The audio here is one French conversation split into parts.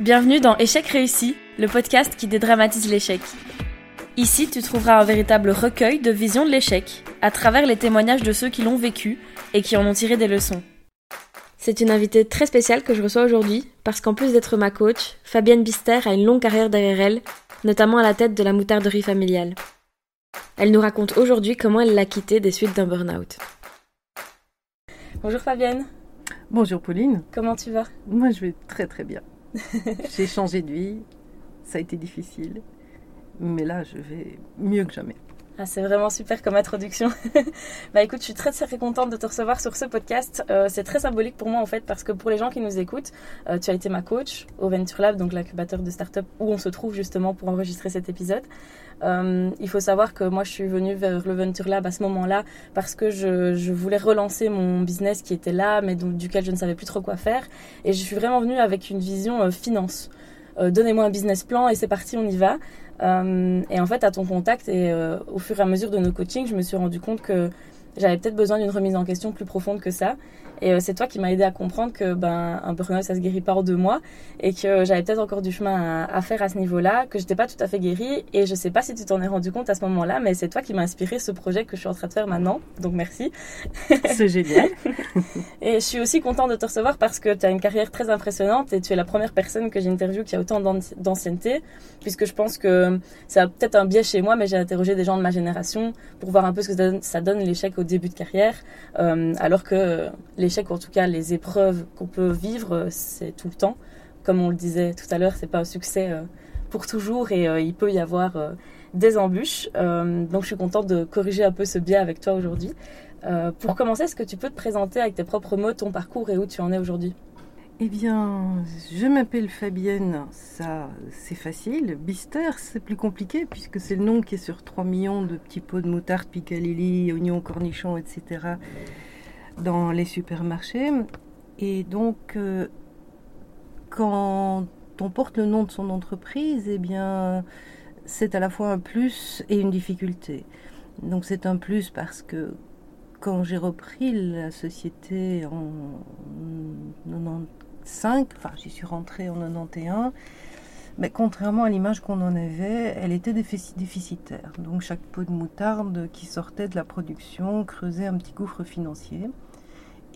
Bienvenue dans Échec réussi, le podcast qui dédramatise l'échec. Ici, tu trouveras un véritable recueil de visions de l'échec, à travers les témoignages de ceux qui l'ont vécu et qui en ont tiré des leçons. C'est une invitée très spéciale que je reçois aujourd'hui, parce qu'en plus d'être ma coach, Fabienne Bister a une longue carrière derrière elle, notamment à la tête de la moutarderie familiale. Elle nous raconte aujourd'hui comment elle l'a quittée des suites d'un burn-out. Bonjour Fabienne. Bonjour Pauline. Comment tu vas? Moi je vais très très bien. J'ai changé de vie, ça a été difficile, mais là je vais mieux que jamais. Ah, c'est vraiment super comme introduction. bah écoute, je suis très très contente de te recevoir sur ce podcast. Euh, c'est très symbolique pour moi en fait parce que pour les gens qui nous écoutent, euh, tu as été ma coach au Venture Lab, donc l'incubateur de start-up où on se trouve justement pour enregistrer cet épisode. Euh, il faut savoir que moi je suis venue vers le Venture Lab à ce moment-là parce que je, je, voulais relancer mon business qui était là mais donc, duquel je ne savais plus trop quoi faire. Et je suis vraiment venue avec une vision finance. Donnez-moi un business plan et c'est parti, on y va. Euh, et en fait, à ton contact et euh, au fur et à mesure de nos coachings, je me suis rendu compte que j'avais peut-être besoin d'une remise en question plus profonde que ça. Et euh, c'est toi qui m'as aidé à comprendre que ben un burn-out ça se guérit pas en deux mois et que j'avais peut-être encore du chemin à, à faire à ce niveau-là, que j'étais pas tout à fait guérie. Et je sais pas si tu t'en es rendu compte à ce moment-là, mais c'est toi qui m'as inspiré ce projet que je suis en train de faire maintenant. Donc merci. C'est génial. et je suis aussi contente de te recevoir parce que tu as une carrière très impressionnante et tu es la première personne que j'interviewe qui a autant d'ancienneté, puisque je pense que ça a peut-être un biais chez moi, mais j'ai interrogé des gens de ma génération pour voir un peu ce que ça donne, l'échec au début de carrière, euh, alors que l'échec, ou en tout cas les épreuves qu'on peut vivre, c'est tout le temps. Comme on le disait tout à l'heure, c'est pas un succès euh, pour toujours et euh, il peut y avoir euh, des embûches. Euh, donc je suis contente de corriger un peu ce biais avec toi aujourd'hui. Euh, pour commencer, est-ce que tu peux te présenter avec tes propres mots ton parcours et où tu en es aujourd'hui? Eh bien, je m'appelle Fabienne, ça c'est facile. Bister, c'est plus compliqué puisque c'est le nom qui est sur 3 millions de petits pots de moutarde, picalilli, oignons, cornichons, etc. dans les supermarchés. Et donc, euh, quand on porte le nom de son entreprise, eh bien, c'est à la fois un plus et une difficulté. Donc c'est un plus parce que quand j'ai repris la société en 95, enfin j'y suis rentrée en 91, mais contrairement à l'image qu'on en avait, elle était déficitaire. Donc chaque pot de moutarde qui sortait de la production creusait un petit gouffre financier.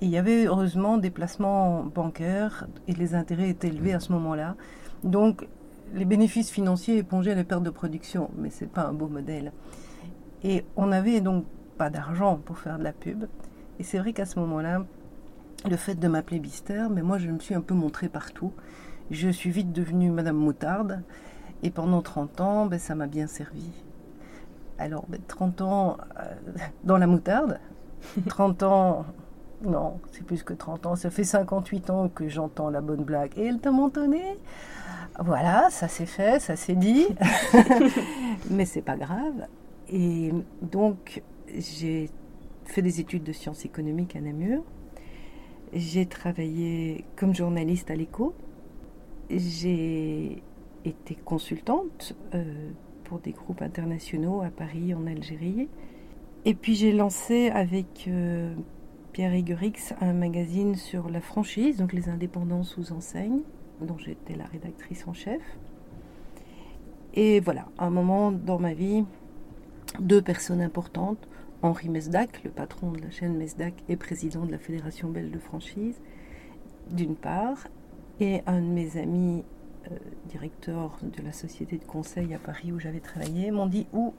Et il y avait heureusement des placements bancaires et les intérêts étaient élevés à ce moment-là. Donc les bénéfices financiers épongeaient les pertes de production, mais c'est pas un beau modèle. Et on n'avait donc pas d'argent pour faire de la pub. Et c'est vrai qu'à ce moment-là, le fait de m'appeler Bister, mais moi je me suis un peu montrée partout. Je suis vite devenue Madame Moutarde. Et pendant 30 ans, ben, ça m'a bien servi. Alors, ben, 30 ans euh, dans la moutarde, 30 ans, non, c'est plus que 30 ans, ça fait 58 ans que j'entends la bonne blague. Et elle t'a montonné Voilà, ça s'est fait, ça s'est dit. mais c'est pas grave. Et donc, j'ai fait des études de sciences économiques à Namur. J'ai travaillé comme journaliste à l'écho. J'ai été consultante euh, pour des groupes internationaux à Paris, en Algérie. Et puis j'ai lancé avec euh, Pierre Higurix un magazine sur la franchise, donc les indépendants sous enseigne, dont j'étais la rédactrice en chef. Et voilà, un moment dans ma vie, deux personnes importantes, Henri Mesdac, le patron de la chaîne Mesdac et président de la Fédération belge de franchise, d'une part, et un de mes amis, euh, directeur de la société de conseil à Paris où j'avais travaillé, m'ont dit Ouh,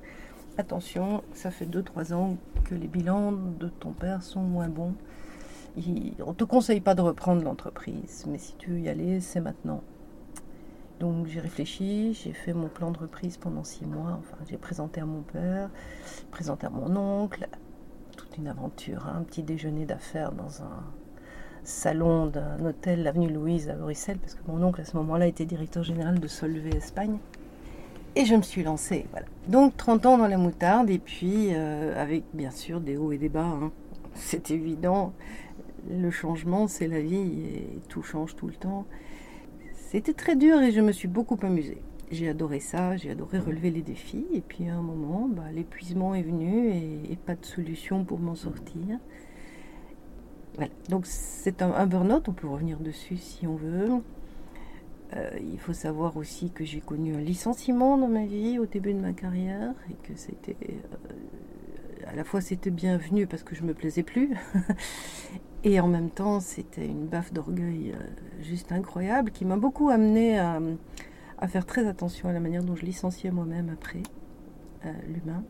attention, ça fait 2-3 ans que les bilans de ton père sont moins bons. On ne te conseille pas de reprendre l'entreprise, mais si tu veux y aller, c'est maintenant. Donc j'ai réfléchi, j'ai fait mon plan de reprise pendant six mois. Enfin, j'ai présenté à mon père, présenté à mon oncle, toute une aventure, hein, un petit déjeuner d'affaires dans un salon d'un hôtel, l'avenue Louise à Bruxelles, parce que mon oncle à ce moment-là était directeur général de Solvay Espagne. Et je me suis lancée, voilà. Donc 30 ans dans la moutarde, et puis euh, avec bien sûr des hauts et des bas. Hein. C'est évident, le changement, c'est la vie, et tout change tout le temps. C'était très dur et je me suis beaucoup amusée. J'ai adoré ça, j'ai adoré relever les défis. Et puis à un moment, bah, l'épuisement est venu et, pas de solution pour m'en sortir. Voilà. Donc c'est un, un burn-out, on peut revenir dessus si on veut. Euh, il faut savoir aussi que j'ai connu un licenciement dans ma vie au début de ma carrière et que c'était euh, à la fois c'était bienvenu parce que je me plaisais plus et en même temps c'était une baffe d'orgueil euh, juste incroyable qui m'a beaucoup amené à, faire très attention à la manière dont je licenciais moi-même après l'humain.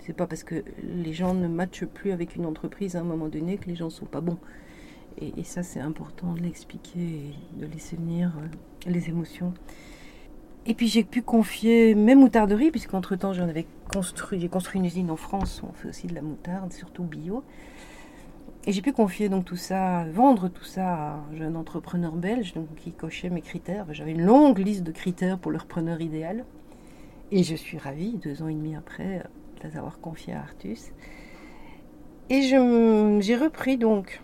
C'est pas parce que les gens ne matchent plus avec une entreprise à un moment donné que les gens sont pas bons. Et, ça, c'est important de l'expliquer et de laisser venir euh, les émotions. Et puis j'ai pu confier mes moutarderies, puisqu'entre-temps j'en avais construit, j'ai construit une usine en France où on fait aussi de la moutarde, surtout bio. Et j'ai pu confier donc tout ça, vendre tout ça à un jeune entrepreneur belge donc, qui cochait mes critères. J'avais une longue liste de critères pour le repreneur idéal. Et je suis ravie, deux ans et demi après, de les avoir confiés à Artus. Et j'ai repris donc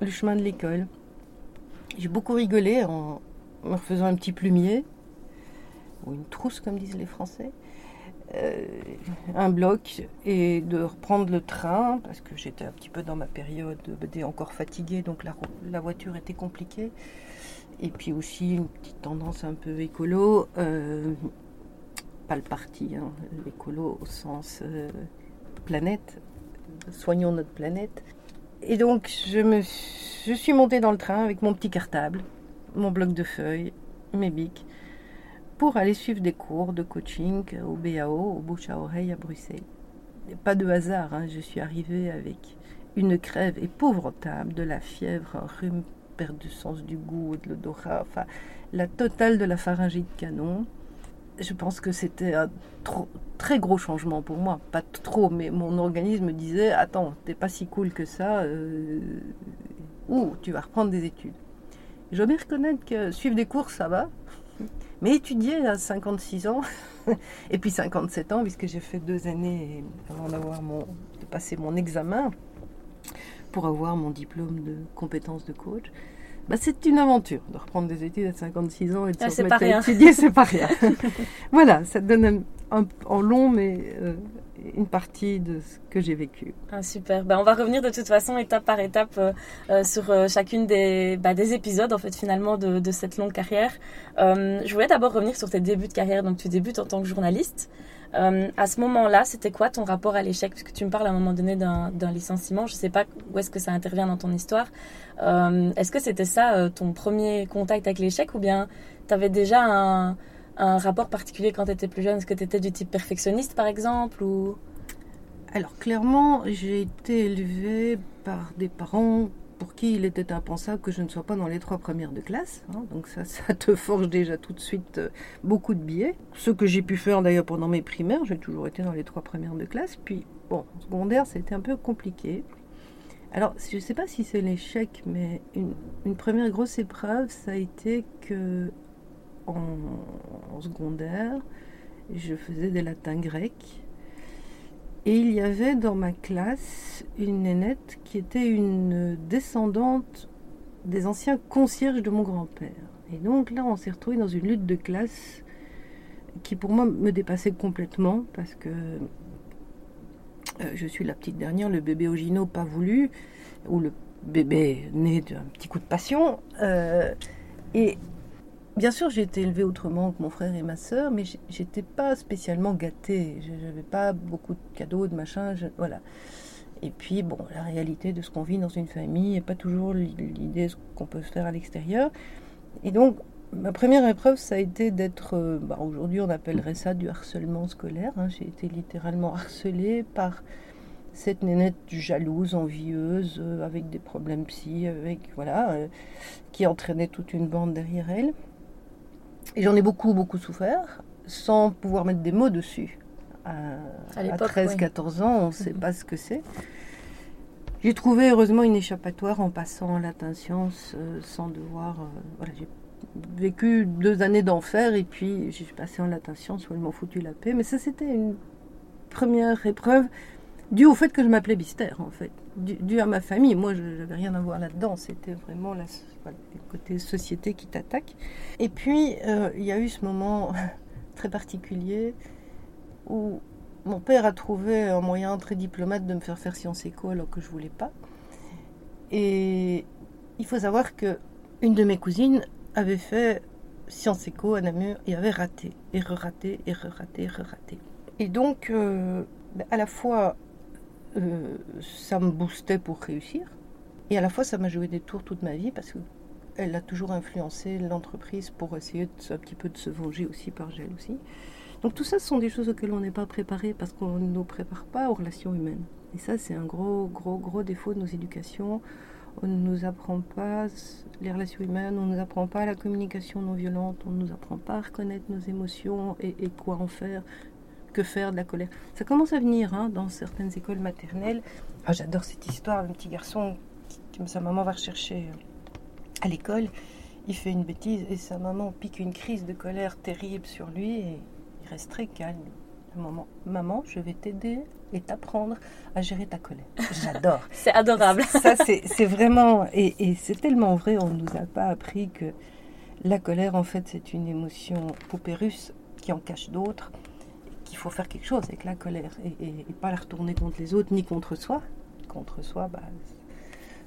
le chemin de l'école. J'ai beaucoup rigolé en me refaisant un petit plumier, ou une trousse comme disent les Français, euh, un bloc, et de reprendre le train, parce que j'étais un petit peu dans ma période encore fatiguée, donc la, la voiture était compliquée. Et puis aussi une petite tendance un peu écolo, euh, pas le parti, hein, l'écolo au sens euh, planète, soignons notre planète. Et donc, je, me, je suis montée dans le train avec mon petit cartable, mon bloc de feuilles, mes bics, pour aller suivre des cours de coaching au BAO, au bouche à oreille à Bruxelles. pas de hasard, hein, je suis arrivée avec une crève épouvantable, de la fièvre, un rhume, perte du sens du goût, de l'odorat, enfin, la totale de la pharyngite canon je pense que c'était un très gros changement pour moi. Pas trop, mais mon organisme disait Attends, t'es pas si cool que ça, euh, ou tu vas reprendre des études. Je dois bien reconnaître que suivre des cours, ça va. Mais étudier à 56 ans, et puis 57 ans, puisque j'ai fait deux années avant d'avoir mon, de passer mon examen pour avoir mon diplôme de compétence de coach, bah, c'est une aventure de reprendre des études à 56 ans et de ah, se remettre à étudier, c'est pas rien. voilà, ça te donne un, en long, mais euh, une partie de ce que j'ai vécu. Ah, super. Bah, on va revenir de toute façon étape par étape euh, euh, sur chacune des, bah, des épisodes en fait finalement de, cette longue carrière. je voulais d'abord revenir sur tes débuts de carrière. Donc tu débutes en tant que journaliste. Euh, à ce moment-là, c'était quoi ton rapport à l'échec? Parce que tu me parles à un moment donné d'un licenciement. Je ne sais pas où est-ce que ça intervient dans ton histoire. Euh, est-ce que c'était ça euh, ton premier contact avec l'échec? Ou bien tu avais déjà un, rapport particulier quand tu étais plus jeune? Est-ce que tu étais du type perfectionniste par exemple. Alors clairement, j'ai été élevée par des parents pour qui il était impensable que je ne sois pas dans les trois premières de classe. Hein. donc ça, ça te forge déjà tout de suite euh, beaucoup de billets. Ce que j'ai pu faire d'ailleurs pendant mes primaires, j'ai toujours été dans les trois premières de classe. Puis, bon, en secondaire, c'était un peu compliqué. Alors, je ne sais pas si c'est l'échec, mais une, première grosse épreuve, ça a été que en secondaire, je faisais des latins grecs et il y avait dans ma classe une nénette qui était une descendante des anciens concierges de mon grand-père. Et donc là, on s'est retrouvé dans une lutte de classe qui pour moi me dépassait complètement parce que euh, je suis la petite dernière, le bébé Ogino pas voulu, ou le bébé né d'un petit coup de passion. Euh, et Bien sûr, j'ai été élevée autrement que mon frère et ma sœur, mais j'étais pas spécialement gâtée. Je n'avais pas beaucoup de cadeaux, de machin, voilà. Et puis, bon, la réalité de ce qu'on vit dans une famille n'est pas toujours l'idée de ce qu'on peut faire à l'extérieur. Et donc, ma première épreuve, ça a été d'être, euh, bah, aujourd'hui on appellerait ça du harcèlement scolaire. Hein. J'ai été littéralement harcelée par cette nénette jalouse, envieuse, euh, avec des problèmes psy, avec, voilà, euh, qui entraînait toute une bande derrière elle. Et j'en ai beaucoup, beaucoup souffert, sans pouvoir mettre des mots dessus. À, 13-14 ans, on ne sait pas ce que c'est. J'ai trouvé heureusement une échappatoire en passant en latin science euh, sans devoir. Euh, voilà, j'ai vécu deux années d'enfer et puis j'ai passé en latin science où ils m'ont foutu la paix. Mais ça, c'était une première épreuve dû au fait que je m'appelais Bister, en fait, dû, à ma famille. Moi, je n'avais rien à voir là-dedans. C'était vraiment le côté société qui t'attaque. Et puis, euh, il y a eu ce moment très particulier où mon père a trouvé un moyen très diplomate de me faire faire Sciences Éco alors que je voulais pas. Et il faut savoir que une de mes cousines avait fait Sciences Éco à Namur et avait raté, et re-raté, et re-raté, et re-raté. Et donc, euh, à la fois, euh, ça me boostait pour réussir, et à la fois, ça m'a joué des tours toute ma vie parce qu'elle a toujours influencé l'entreprise pour essayer de, un petit peu de se venger aussi par aussi. Donc tout ça, ce sont des choses auxquelles on n'est pas préparé parce qu'on ne nous prépare pas aux relations humaines. Et ça, c'est un gros, gros, gros défaut de nos éducations. On ne nous apprend pas les relations humaines, on ne nous apprend pas la communication non violente, on ne nous apprend pas à reconnaître nos émotions et, quoi en faire, que faire de la colère. Ça commence à venir hein, dans certaines écoles maternelles. Ah, J'adore cette histoire d'un petit garçon que sa maman va rechercher euh, à l'école. Il fait une bêtise et sa maman pique une crise de colère terrible sur lui et il reste très calme. Maman, maman, je vais t'aider et t'apprendre à gérer ta colère. J'adore. c'est adorable. Ça, c'est vraiment. Et, c'est tellement vrai, on ne nous a pas appris que la colère, en fait, c'est une émotion poupée russe qui en cache d'autres, qu'il faut faire quelque chose avec la colère et, pas la retourner contre les autres ni contre soi. Contre soi, bah,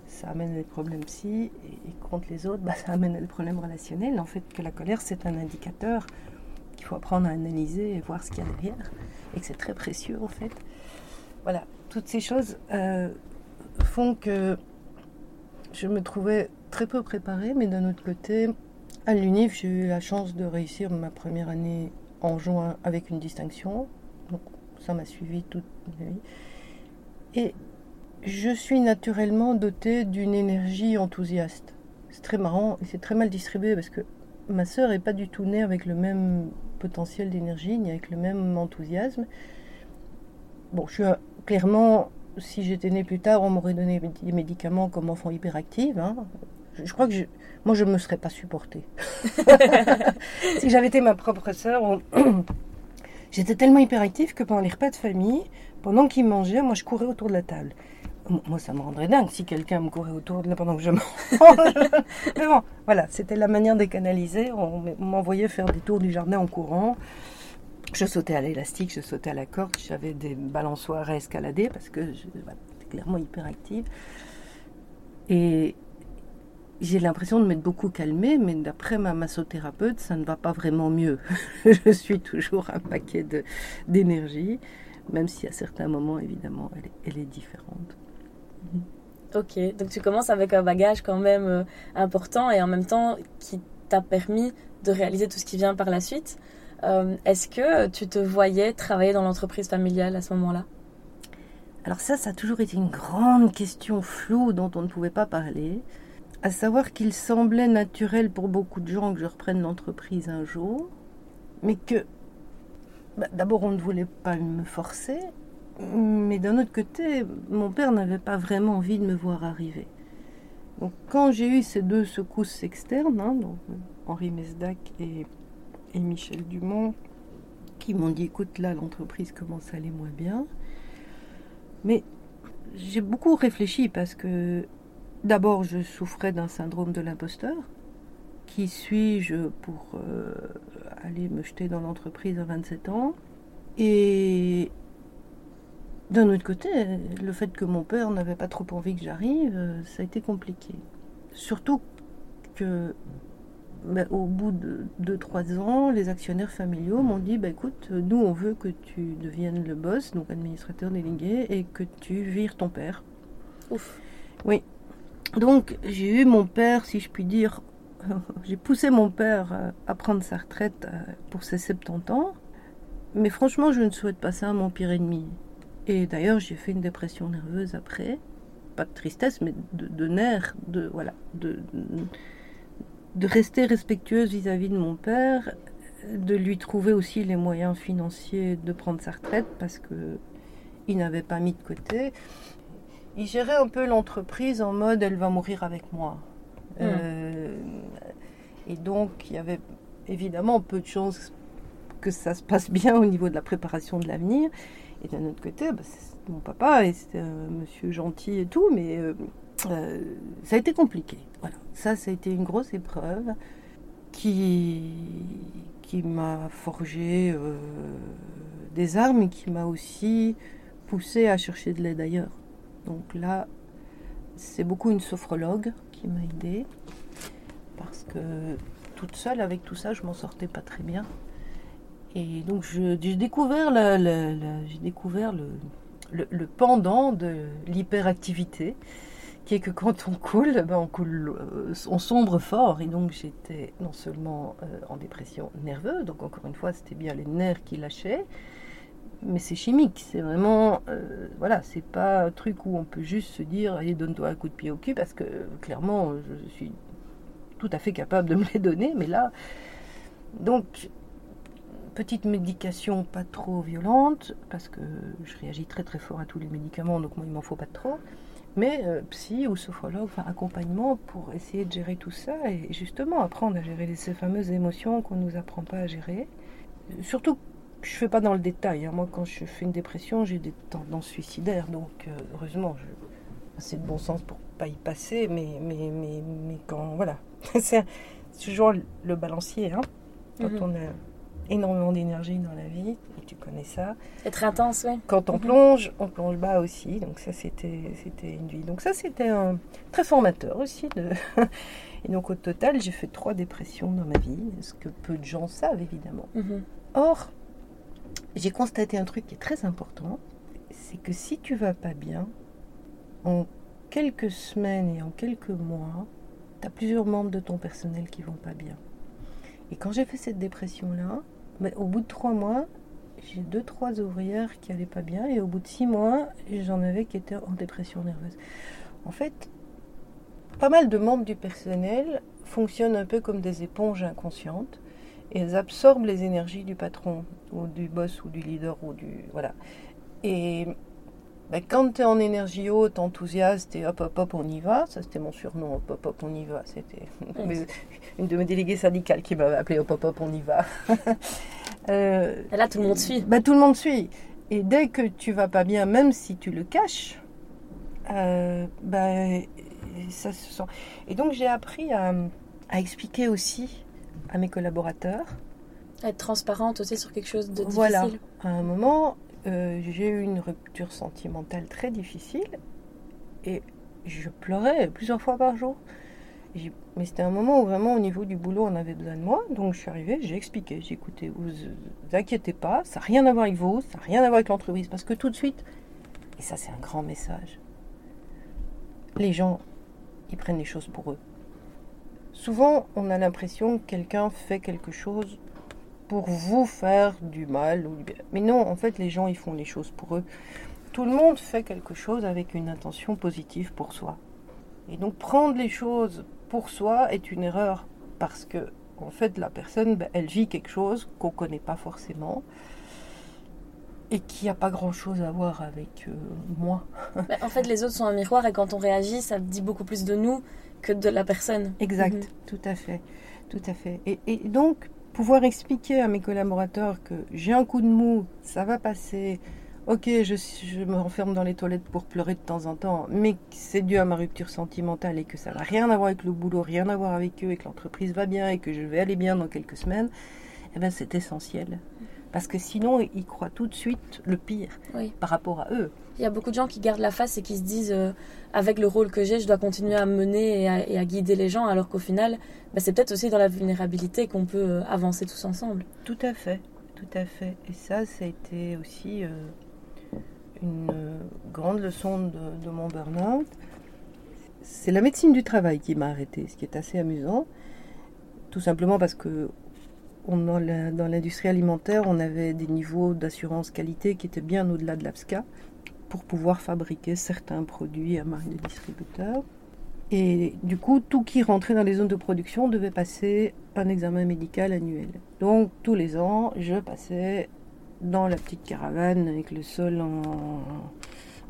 ça amène des problèmes psy, et, contre les autres, bah, ça amène des problèmes relationnels. En fait, que la colère, c'est un indicateur qu'il faut apprendre à analyser et voir ce qu'il y a derrière, et que c'est très précieux, en fait. Voilà, toutes ces choses euh, font que je me trouvais très peu préparée, mais d'un autre côté, à l'UNIF, j'ai eu la chance de réussir ma première année en juin avec une distinction. Donc ça m'a suivi toute ma vie. Et je suis naturellement dotée d'une énergie enthousiaste. C'est très marrant et c'est très mal distribué parce que ma sœur n'est pas du tout née avec le même potentiel d'énergie ni avec le même enthousiasme. Bon, je suis clairement, si j'étais née plus tard, on m'aurait donné des médicaments comme enfant hyperactive. Hein. Je, crois que je, moi, je ne me serais pas supportée. si j'avais été ma propre sœur, j'étais tellement hyperactive que pendant les repas de famille, pendant qu'ils mangeaient, moi, je courais autour de la table. Moi, ça me rendrait dingue si quelqu'un me courait autour de là pendant que je mange. Mais bon, voilà, c'était la manière de canaliser. On m'envoyait faire des tours du jardin en courant. Je sautais à l'élastique, je sautais à la corde, j'avais des balançoires à escalader parce que j'étais clairement hyperactive. Et j'ai l'impression de m'être beaucoup calmée, mais d'après ma massothérapeute, ça ne va pas vraiment mieux. je suis toujours un paquet d'énergie, même si à certains moments, évidemment, elle est, différente. Mhm. Ok, donc tu commences avec un bagage quand même euh, important et en même temps qui t'a permis de réaliser tout ce qui vient par la suite. Euh, est-ce que tu te voyais travailler dans l'entreprise familiale à ce moment-là? Alors ça, ça a toujours été une grande question floue dont on ne pouvait pas parler. À savoir qu'il semblait naturel pour beaucoup de gens que je reprenne l'entreprise un jour, mais que bah, d'abord on ne voulait pas me forcer, mais d'un autre côté, mon père n'avait pas vraiment envie de me voir arriver. Donc quand j'ai eu ces deux secousses externes, hein, donc Henri Mesdac et et Michel Dumont qui m'ont dit écoute là l'entreprise commence à aller moins bien. Mais j'ai beaucoup réfléchi parce que d'abord je souffrais d'un syndrome de l'imposteur. Qui suis-je pour euh, aller me jeter dans l'entreprise à 27 ans? Et d'un autre côté, le fait que mon père n'avait pas trop envie que j'arrive, euh, ça a été compliqué. Surtout que bah, au bout de 2-3 ans, les actionnaires familiaux m'ont dit bah, écoute, nous on veut que tu deviennes le boss, donc administrateur délégué, et que tu vires ton père. Ouf. Oui. Donc j'ai eu mon père, si je puis dire, j'ai poussé mon père euh, à prendre sa retraite euh, pour ses 70 ans, mais franchement, je ne souhaite pas ça à mon pire ennemi. Et d'ailleurs, j'ai fait une dépression nerveuse après, pas de tristesse, mais de, nerfs, de voilà, de de rester respectueuse vis-à-vis de mon père, de lui trouver aussi les moyens financiers de prendre sa retraite parce que il n'avait pas mis de côté. Il gérait un peu l'entreprise en mode elle va mourir avec moi. Hmm. Euh, et donc il y avait évidemment peu de chances que ça se passe bien au niveau de la préparation de l'avenir. Et d'un autre côté, bah, c'est mon papa et c'est un monsieur gentil et tout, mais euh, euh, ça a été compliqué. Voilà. Ça, ça a été une grosse épreuve qui, qui m'a forgé euh, des armes et qui m'a aussi poussé à chercher de l'aide ailleurs. Donc là, c'est beaucoup une sophrologue qui m'a aidée parce que toute seule avec tout ça, je m'en sortais pas très bien. Et donc j'ai découvert, découvert le, le, pendant de l'hyperactivité, qui est que quand on coule, ben on coule, euh, on sombre fort. Et donc j'étais non seulement euh, en dépression nerveuse, donc encore une fois c'était bien les nerfs qui lâchaient, mais c'est chimique. C'est vraiment, euh, voilà, c'est pas un truc où on peut juste se dire, allez donne-toi un coup de pied au cul, parce que clairement je suis tout à fait capable de me les donner, mais là, donc petite médication pas trop violente, parce que je réagis très très fort à tous les médicaments, donc moi il m'en faut pas trop. Mais euh, psy ou sophrologue, enfin accompagnement pour essayer de gérer tout ça et justement apprendre à gérer ces fameuses émotions qu'on ne nous apprend pas à gérer. Surtout, je ne fais pas dans le détail. Hein. Moi, quand je fais une dépression, j'ai des tendances suicidaires, donc euh, heureusement, j'ai assez de bon sens pour pas y passer. Mais, mais, mais, mais quand voilà, c'est toujours le balancier. Hein. Quand mhm. on a énormément d'énergie dans la vie, et tu connais ça. C'est très intense, oui. Quand on mhm. plonge, on plonge bas aussi, donc ça c'était une vie. Donc ça c'était un très formateur aussi. De et donc au total, j'ai fait trois dépressions dans ma vie, ce que peu de gens savent évidemment. Mhm. Or, j'ai constaté un truc qui est très important, c'est que si tu vas pas bien, en quelques semaines et en quelques mois, tu as plusieurs membres de ton personnel qui vont pas bien. Et quand j'ai fait cette dépression-là, ben, au bout de trois mois, j'ai deux, trois ouvrières qui allaient pas bien, et au bout de six mois, j'en avais qui étaient en dépression nerveuse. En fait, pas mal de membres du personnel fonctionnent un peu comme des éponges inconscientes, elles absorbent les énergies du patron, ou du boss, ou du leader, ou du. Voilà. Et ben, quand tu es en énergie haute, enthousiaste et hop hop hop on y va, ça c'était mon surnom, hop hop hop on y va, c'était une de mes déléguées syndicales qui m'avait appelé hop hop hop on y va. euh, et là tout le monde suit. Ben, tout le monde suit. Et dès que tu vas pas bien, même si tu le caches, euh, ben, ça se sent. Et donc j'ai appris à, à, expliquer aussi à mes collaborateurs. Être transparente aussi sur quelque chose de difficile. Voilà. À un moment, euh, j'ai eu une rupture sentimentale très difficile et je pleurais plusieurs fois par jour. Mais c'était un moment où vraiment au niveau du boulot on avait besoin de moi, donc je suis arrivée, j'ai expliqué, j'ai écouté, vous, vous inquiétez pas, ça n'a rien à voir avec vous, ça n'a rien à voir avec l'entreprise, parce que tout de suite, et ça c'est un grand message, les gens, ils prennent les choses pour eux. Souvent on a l'impression que quelqu'un fait quelque chose pour vous faire du mal. Ou Mais non, en fait, les gens, ils font les choses pour eux. Tout le monde fait quelque chose avec une intention positive pour soi. Et donc, prendre les choses pour soi est une erreur parce que, en fait, la personne, ben, elle vit quelque chose qu'on ne connaît pas forcément et qui n'a pas grand-chose à voir avec euh, moi. Ben, en fait, les autres sont un miroir et quand on réagit, ça dit beaucoup plus de nous que de la personne. Exact, mhm. tout à fait, tout à fait. Et, et donc, pouvoir expliquer à mes collaborateurs que j'ai un coup de mou, ça va passer, ok, je, je, me renferme dans les toilettes pour pleurer de temps en temps, mais c'est dû à ma rupture sentimentale et que ça n'a rien à voir avec le boulot, rien à voir avec eux et que l'entreprise va bien et que je vais aller bien dans quelques semaines, eh ben c'est essentiel. Parce que sinon, ils croient tout de suite le pire par rapport à eux. Il y a beaucoup de gens qui gardent la face et qui se disent euh, avec le rôle que j'ai, je dois continuer à mener et à, guider les gens, alors qu'au final, bah, c'est peut-être aussi dans la vulnérabilité qu'on peut euh, avancer tous ensemble. Tout à fait, tout à fait. Et ça, ça a été aussi euh, une grande leçon de, mon burn-out. C'est la médecine du travail qui m'a arrêté, ce qui est assez amusant. Tout simplement parce que dans l'industrie alimentaire, on avait des niveaux d'assurance qualité qui étaient bien au-delà de l'APSCA pour pouvoir fabriquer certains produits à marque de distributeur. Et du coup, tout qui rentrait dans les zones de production devait passer un examen médical annuel. Donc, tous les ans, je passais dans la petite caravane avec le sol en,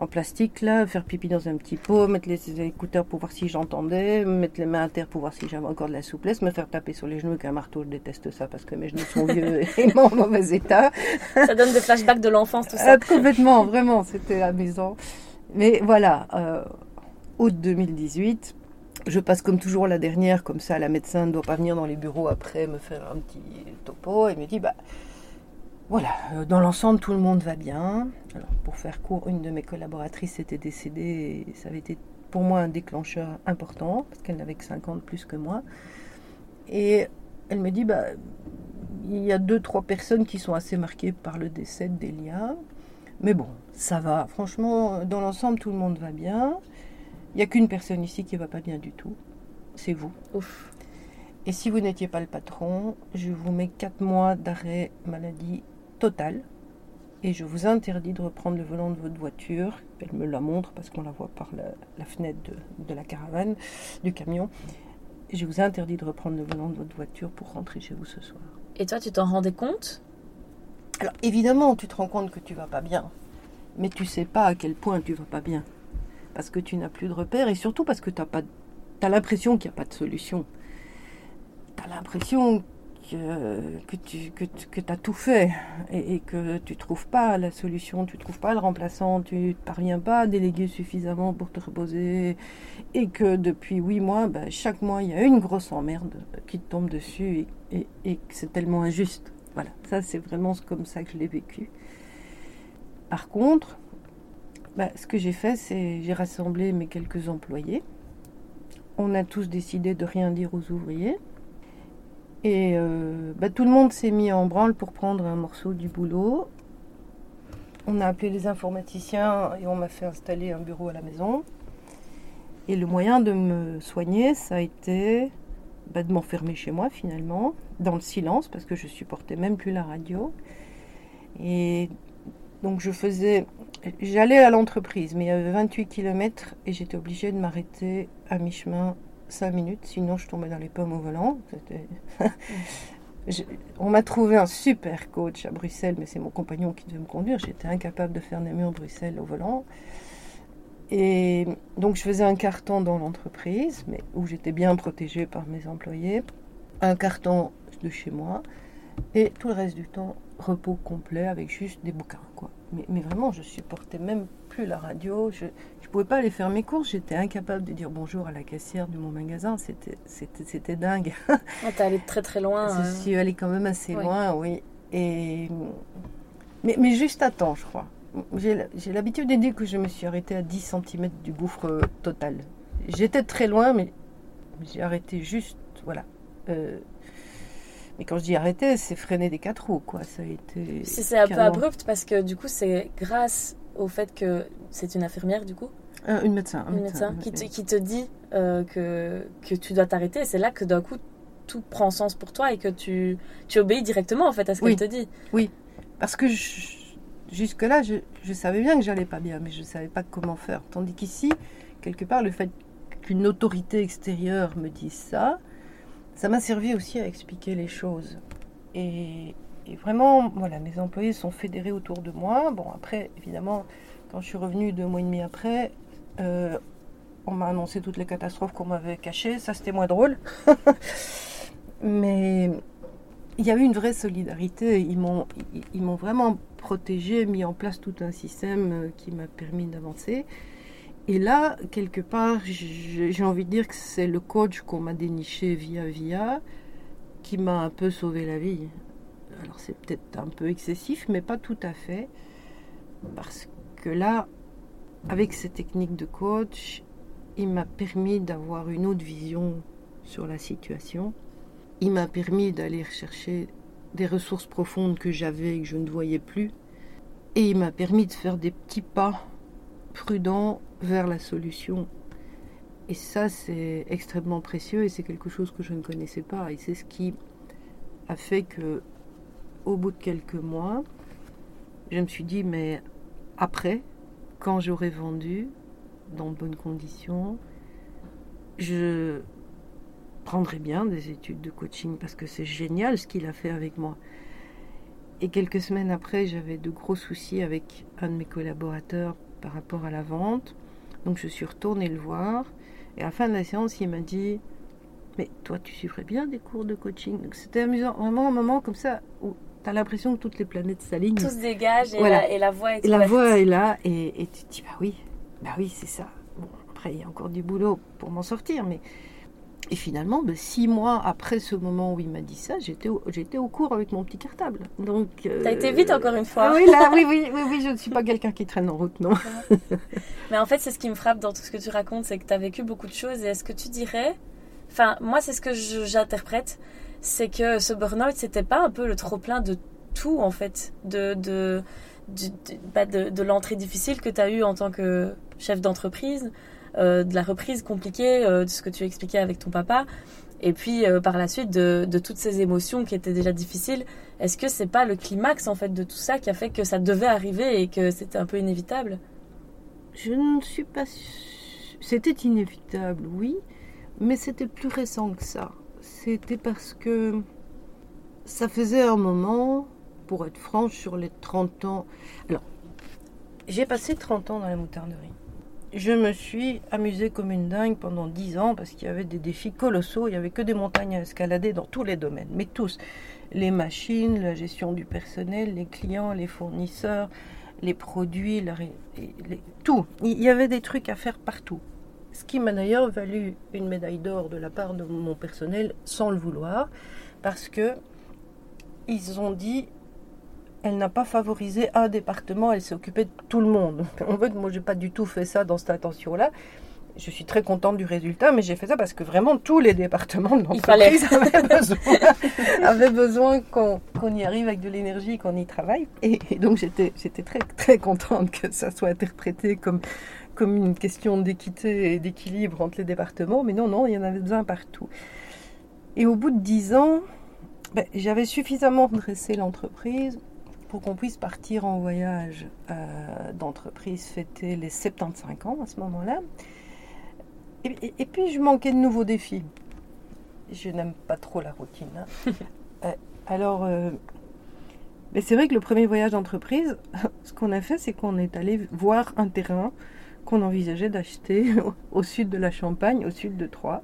en plastique là, faire pipi dans un petit pot, mettre les écouteurs pour voir si j'entendais, mettre les mains à terre pour voir si j'avais encore de la souplesse, me faire taper sur les genoux avec un marteau, je déteste ça parce que mes genoux sont vieux et en mauvais état. Ça donne des flashbacks de l'enfance tout ça. Ah, complètement, vraiment, c'était amusant. Mais voilà, euh, août 2018, je passe comme toujours la dernière, comme ça la médecin ne doit pas venir dans les bureaux après me faire un petit topo et me dit bah voilà, euh, dans l'ensemble, tout le monde va bien. Alors, pour faire court, une de mes collaboratrices était décédée et ça avait été pour moi un déclencheur important parce qu'elle n'avait que 50 plus que moi. Et Elle me dit, bah, il y a deux, trois personnes qui sont assez marquées par le décès d'Elia. Mais bon, ça va. Franchement, dans l'ensemble, tout le monde va bien. Il n'y a qu'une personne ici qui ne va pas bien du tout. C'est vous. Ouf. Et si vous n'étiez pas le patron, je vous mets quatre mois d'arrêt maladie totale. Et je vous interdis de reprendre le volant de votre voiture. Elle me la montre parce qu'on la voit par la, fenêtre de, de, la caravane, du camion. Et je vous interdis de reprendre le volant de votre voiture pour rentrer chez vous ce soir. Et toi, tu t'en rendais compte? Alors évidemment, tu te rends compte que tu vas pas bien. Mais tu sais pas à quel point tu vas pas bien. Parce que tu n'as plus de repères et surtout parce que tu as, as l'impression qu'il n'y a pas de solution. Tu as l'impression que, que tu que, as tout fait et, que tu trouves pas la solution, tu trouves pas le remplaçant, tu ne parviens pas à déléguer suffisamment pour te reposer et que depuis huit mois, ben, chaque mois, il y a une grosse emmerde qui te tombe dessus et, que c'est tellement injuste. Voilà, ça c'est vraiment comme ça que je l'ai vécu. Par contre, ben, ce que j'ai fait, c'est j'ai rassemblé mes quelques employés. On a tous décidé de rien dire aux ouvriers. Et euh, bah, tout le monde s'est mis en branle pour prendre un morceau du boulot. On a appelé les informaticiens et on m'a fait installer un bureau à la maison. Et le moyen de me soigner, ça a été bah, de m'enfermer chez moi finalement, dans le silence, parce que je supportais même plus la radio. Et donc je faisais, j'allais à l'entreprise, mais il y avait 28 km et j'étais obligée de m'arrêter à mi-chemin 5 minutes, sinon je tombais dans les pommes au volant. on m'a trouvé un super coach à Bruxelles, mais c'est mon compagnon qui devait me conduire. J'étais incapable de faire Namur Bruxelles au volant. Et donc je faisais un carton dans l'entreprise, mais où j'étais bien protégée par mes employés, un carton de chez moi, et tout le reste du temps repos complet avec juste des bouquins. Quoi. Mais, mais vraiment, je supportais même plus la radio. Je, pouvais pas aller faire mes courses. J'étais incapable de dire bonjour à la caissière de mon magasin. C'était, dingue. Ah, t'es allé très très loin. Je hein. suis allée quand même assez loin, oui. Et mais, mais juste à temps, je crois. J'ai, j'ai l'habitude de dire que je me suis arrêtée à 10 cm du gouffre total. J'étais très loin, mais j'ai arrêté juste, voilà. Euh, mais quand je dis arrêter, c'est freiner des quatre roues, quoi. Ça a été. C'est un peu abrupt parce que du coup, c'est grâce au fait que c'est une infirmière, du coup euh, Une médecin. Un médecin, qui, te, qui, te, dit euh, que, que tu dois t'arrêter. C'est là que d'un coup, tout prend sens pour toi et que tu, tu obéis directement en fait à ce qu'elle te dit. Oui, parce que jusque-là, je, je, savais bien que j'allais pas bien, mais je ne savais pas comment faire. Tandis qu'ici, quelque part, le fait qu'une autorité extérieure me dise ça, ça m'a servi aussi à expliquer les choses. Et, vraiment, voilà, mes employés sont fédérés autour de moi. Bon, après, évidemment, quand je suis revenue deux mois et demi après, euh, on m'a annoncé toutes les catastrophes qu'on m'avait cachées. Ça, c'était moins drôle. Mais il y a eu une vraie solidarité. Ils m'ont, m'ont vraiment protégé, mis en place tout un système euh, qui m'a permis d'avancer. Et là, quelque part, j'ai envie de dire que c'est le coach qu'on m'a déniché via via qui m'a un peu sauvé la vie alors c'est peut-être un peu excessif, mais pas tout à fait. Parce que là, avec ces techniques de coach, il m'a permis d'avoir une autre vision sur la situation. Il m'a permis d'aller chercher des ressources profondes que j'avais et que je ne voyais plus. Et il m'a permis de faire des petits pas prudents vers la solution. Et ça, c'est extrêmement précieux et c'est quelque chose que je ne connaissais pas. Et c'est ce qui a fait que au bout de quelques mois, je me suis dit, mais après, quand j'aurai vendu dans de bonnes conditions, je prendrai bien des études de coaching parce que c'est génial ce qu'il a fait avec moi. Et quelques semaines après, j'avais de gros soucis avec un de mes collaborateurs par rapport à la vente. Donc je suis retournée le voir. Et à la fin de la séance, il m'a dit Mais toi, tu suivrais bien des cours de coaching? C'était amusant, vraiment un moment comme ça où T'as l'impression que toutes les planètes s'alignent. Tout se dégage et, la, et la, voix est et La voix est là et, tu te dis, bah oui, bah oui, c'est ça. Bon, après, il y a encore du boulot pour m'en sortir, mais... Et finalement, bah, six mois après ce moment où il m'a dit ça, j'étais au, j'étais au cours avec mon petit cartable. Donc, euh... T'as été vite encore une fois. Ah oui, là, oui, oui, oui, oui, je ne suis pas quelqu'un qui traîne en route, non. mais en fait, c'est ce qui me frappe dans tout ce que tu racontes, c'est que tu as vécu beaucoup de choses. Et est-ce que tu dirais, enfin, moi, c'est ce que j'interprète, c'est que ce burn-out, c'était pas un peu le trop-plein de tout, en fait, de, de, bah, de, de, l'entrée difficile que tu as eue en tant que chef d'entreprise, de la reprise compliquée, euh, de ce que tu expliquais avec ton papa, et puis euh, par la suite de, de, toutes ces émotions qui étaient déjà difficiles. Est-ce que c'est pas le climax en fait de tout ça qui a fait que ça devait arriver et que c'était un peu inévitable? Je ne suis pas. C'était inévitable, oui, mais c'était plus récent que ça. C'était parce que ça faisait un moment, pour être franche, sur les 30 ans. Alors, j'ai passé 30 ans dans la moutarderie je me suis amusée comme une dingue pendant dix ans parce qu'il y avait des défis colossaux. Il n'y avait que des montagnes à escalader dans tous les domaines, mais tous. Les machines, la gestion du personnel, les clients, les fournisseurs, les produits, tout. Il y avait des trucs à faire partout. Ce qui m'a d'ailleurs valu une médaille d'or de la part de mon personnel sans le vouloir, parce que ils ont dit elle n'a pas favorisé un département, elle s'est occupée de tout le monde. En fait, moi, j'ai pas du tout fait ça dans cette intention-là. Je suis très contente du résultat, mais j'ai fait ça parce que vraiment tous les départements de l'entreprise avaient besoin, avaient besoin qu'on y arrive avec de l'énergie, qu'on y travaille. Et, donc j'étais très très contente que ça soit interprété comme comme une question d'équité et d'équilibre entre les départements. Mais non, non, il y en avait besoin partout. Et au bout de dix ans, ben, j'avais suffisamment dressé l'entreprise pour qu'on puisse partir en voyage euh, d'entreprise, fêter les 75 ans à ce moment-là. Et, puis je manquais de nouveaux défis. Je n'aime pas trop la routine. Hein. Euh, alors, euh, mais c'est vrai que le premier voyage d'entreprise, ce qu'on a fait, c'est qu'on est allé voir un terrain qu'on envisageait d'acheter au sud de la Champagne, au sud de Troyes,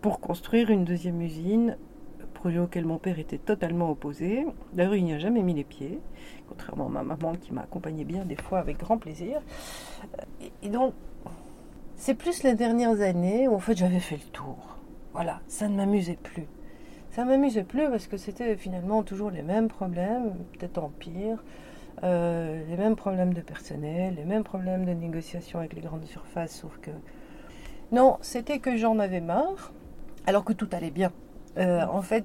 pour construire une deuxième usine projet auquel mon père était totalement opposé. D'ailleurs, il n'y a jamais mis les pieds, contrairement à ma maman qui m'accompagnait bien des fois avec grand plaisir. Et, donc, c'est plus les dernières années où en fait j'avais fait le tour. Voilà, ça ne m'amusait plus. Ça ne m'amusait plus parce que c'était finalement toujours les mêmes problèmes, peut-être en pire. Euh, les mêmes problèmes de personnel, les mêmes problèmes de négociation avec les grandes surfaces, sauf que... Non, c'était que j'en avais marre, alors que tout allait bien. Euh, en fait.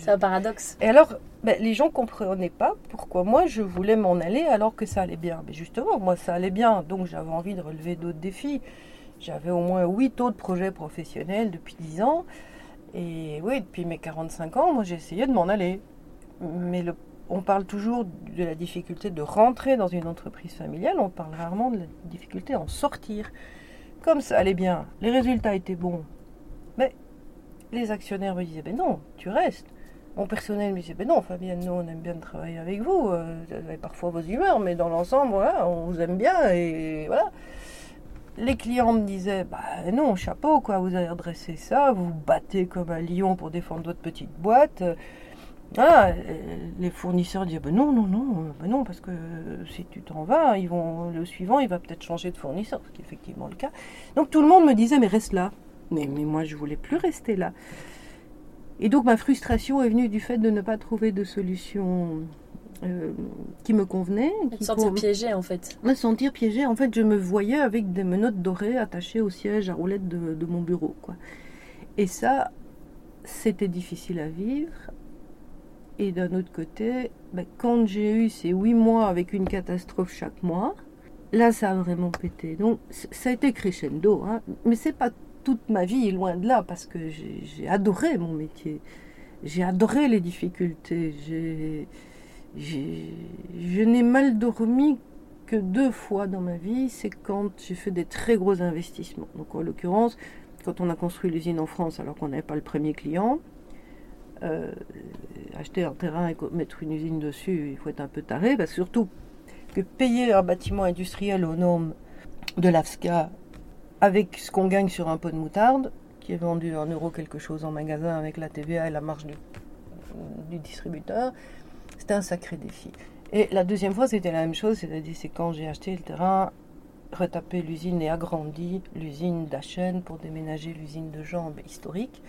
C'est un paradoxe. Et alors, ben, les gens comprenaient pas pourquoi moi je voulais m'en aller alors que ça allait bien. Mais justement, moi ça allait bien, donc j'avais envie de relever d'autres défis. J'avais au moins 8 autres projets professionnels depuis 10 ans. Et oui, depuis mes 45 ans, moi j'ai essayé de m'en aller. Mais le, on parle toujours de la difficulté de rentrer dans une entreprise familiale, on parle rarement de la difficulté d'en sortir. Comme ça allait bien, les résultats étaient bons, mais les actionnaires me disaient, ben non, tu restes. Mon personnel me disait, ben non, Fabienne, nous, on aime bien travailler avec vous. Euh, vous avez parfois vos humeurs, mais dans l'ensemble, on vous aime bien. Et voilà. Les clients me disaient, ben non, chapeau, quoi, vous avez redressé ça, vous vous battez comme un lion pour défendre votre petite boîte. Voilà, les fournisseurs disaient ben non, non, non, ben non, parce que si tu t'en vas, ils vont, le suivant, il va peut-être changer de fournisseur, ce qui est effectivement le cas. Donc tout le monde me disait, mais reste là, mais, moi, je voulais plus rester là. Et donc ma frustration est venue du fait de ne pas trouver de solution euh, qui me convenait. Me sentir piégée en fait. Me sentir piégée. En fait, je me voyais avec des menottes dorées attachées au siège à roulette de, mon bureau. Quoi. Et ça, c'était difficile à vivre. Et d'un autre côté, ben, quand j'ai eu ces huit mois avec une catastrophe chaque mois, là, ça a vraiment pété. Donc, ça a été crescendo. Hein. Mais c'est pas toute ma vie, loin de là, parce que j'ai adoré mon métier. J'ai adoré les difficultés. je n'ai mal dormi que deux fois dans ma vie, c'est quand j'ai fait des très gros investissements. Donc en l'occurrence, quand on a construit l'usine en France alors qu'on n'avait pas le premier client, euh, acheter un terrain et mettre une usine dessus, il faut être un peu taré, parce surtout que payer un bâtiment industriel aux normes de l'AFSCA avec ce qu'on gagne sur un pot de moutarde, qui est vendu en euro quelque chose en magasin avec la TVA et la marge du, distributeur, c'était un sacré défi. Et la deuxième fois, c'était la même chose, c'est-à-dire c'est quand j'ai acheté le terrain, retapé l'usine et agrandi l'usine d'Achen pour déménager l'usine de jambes historique.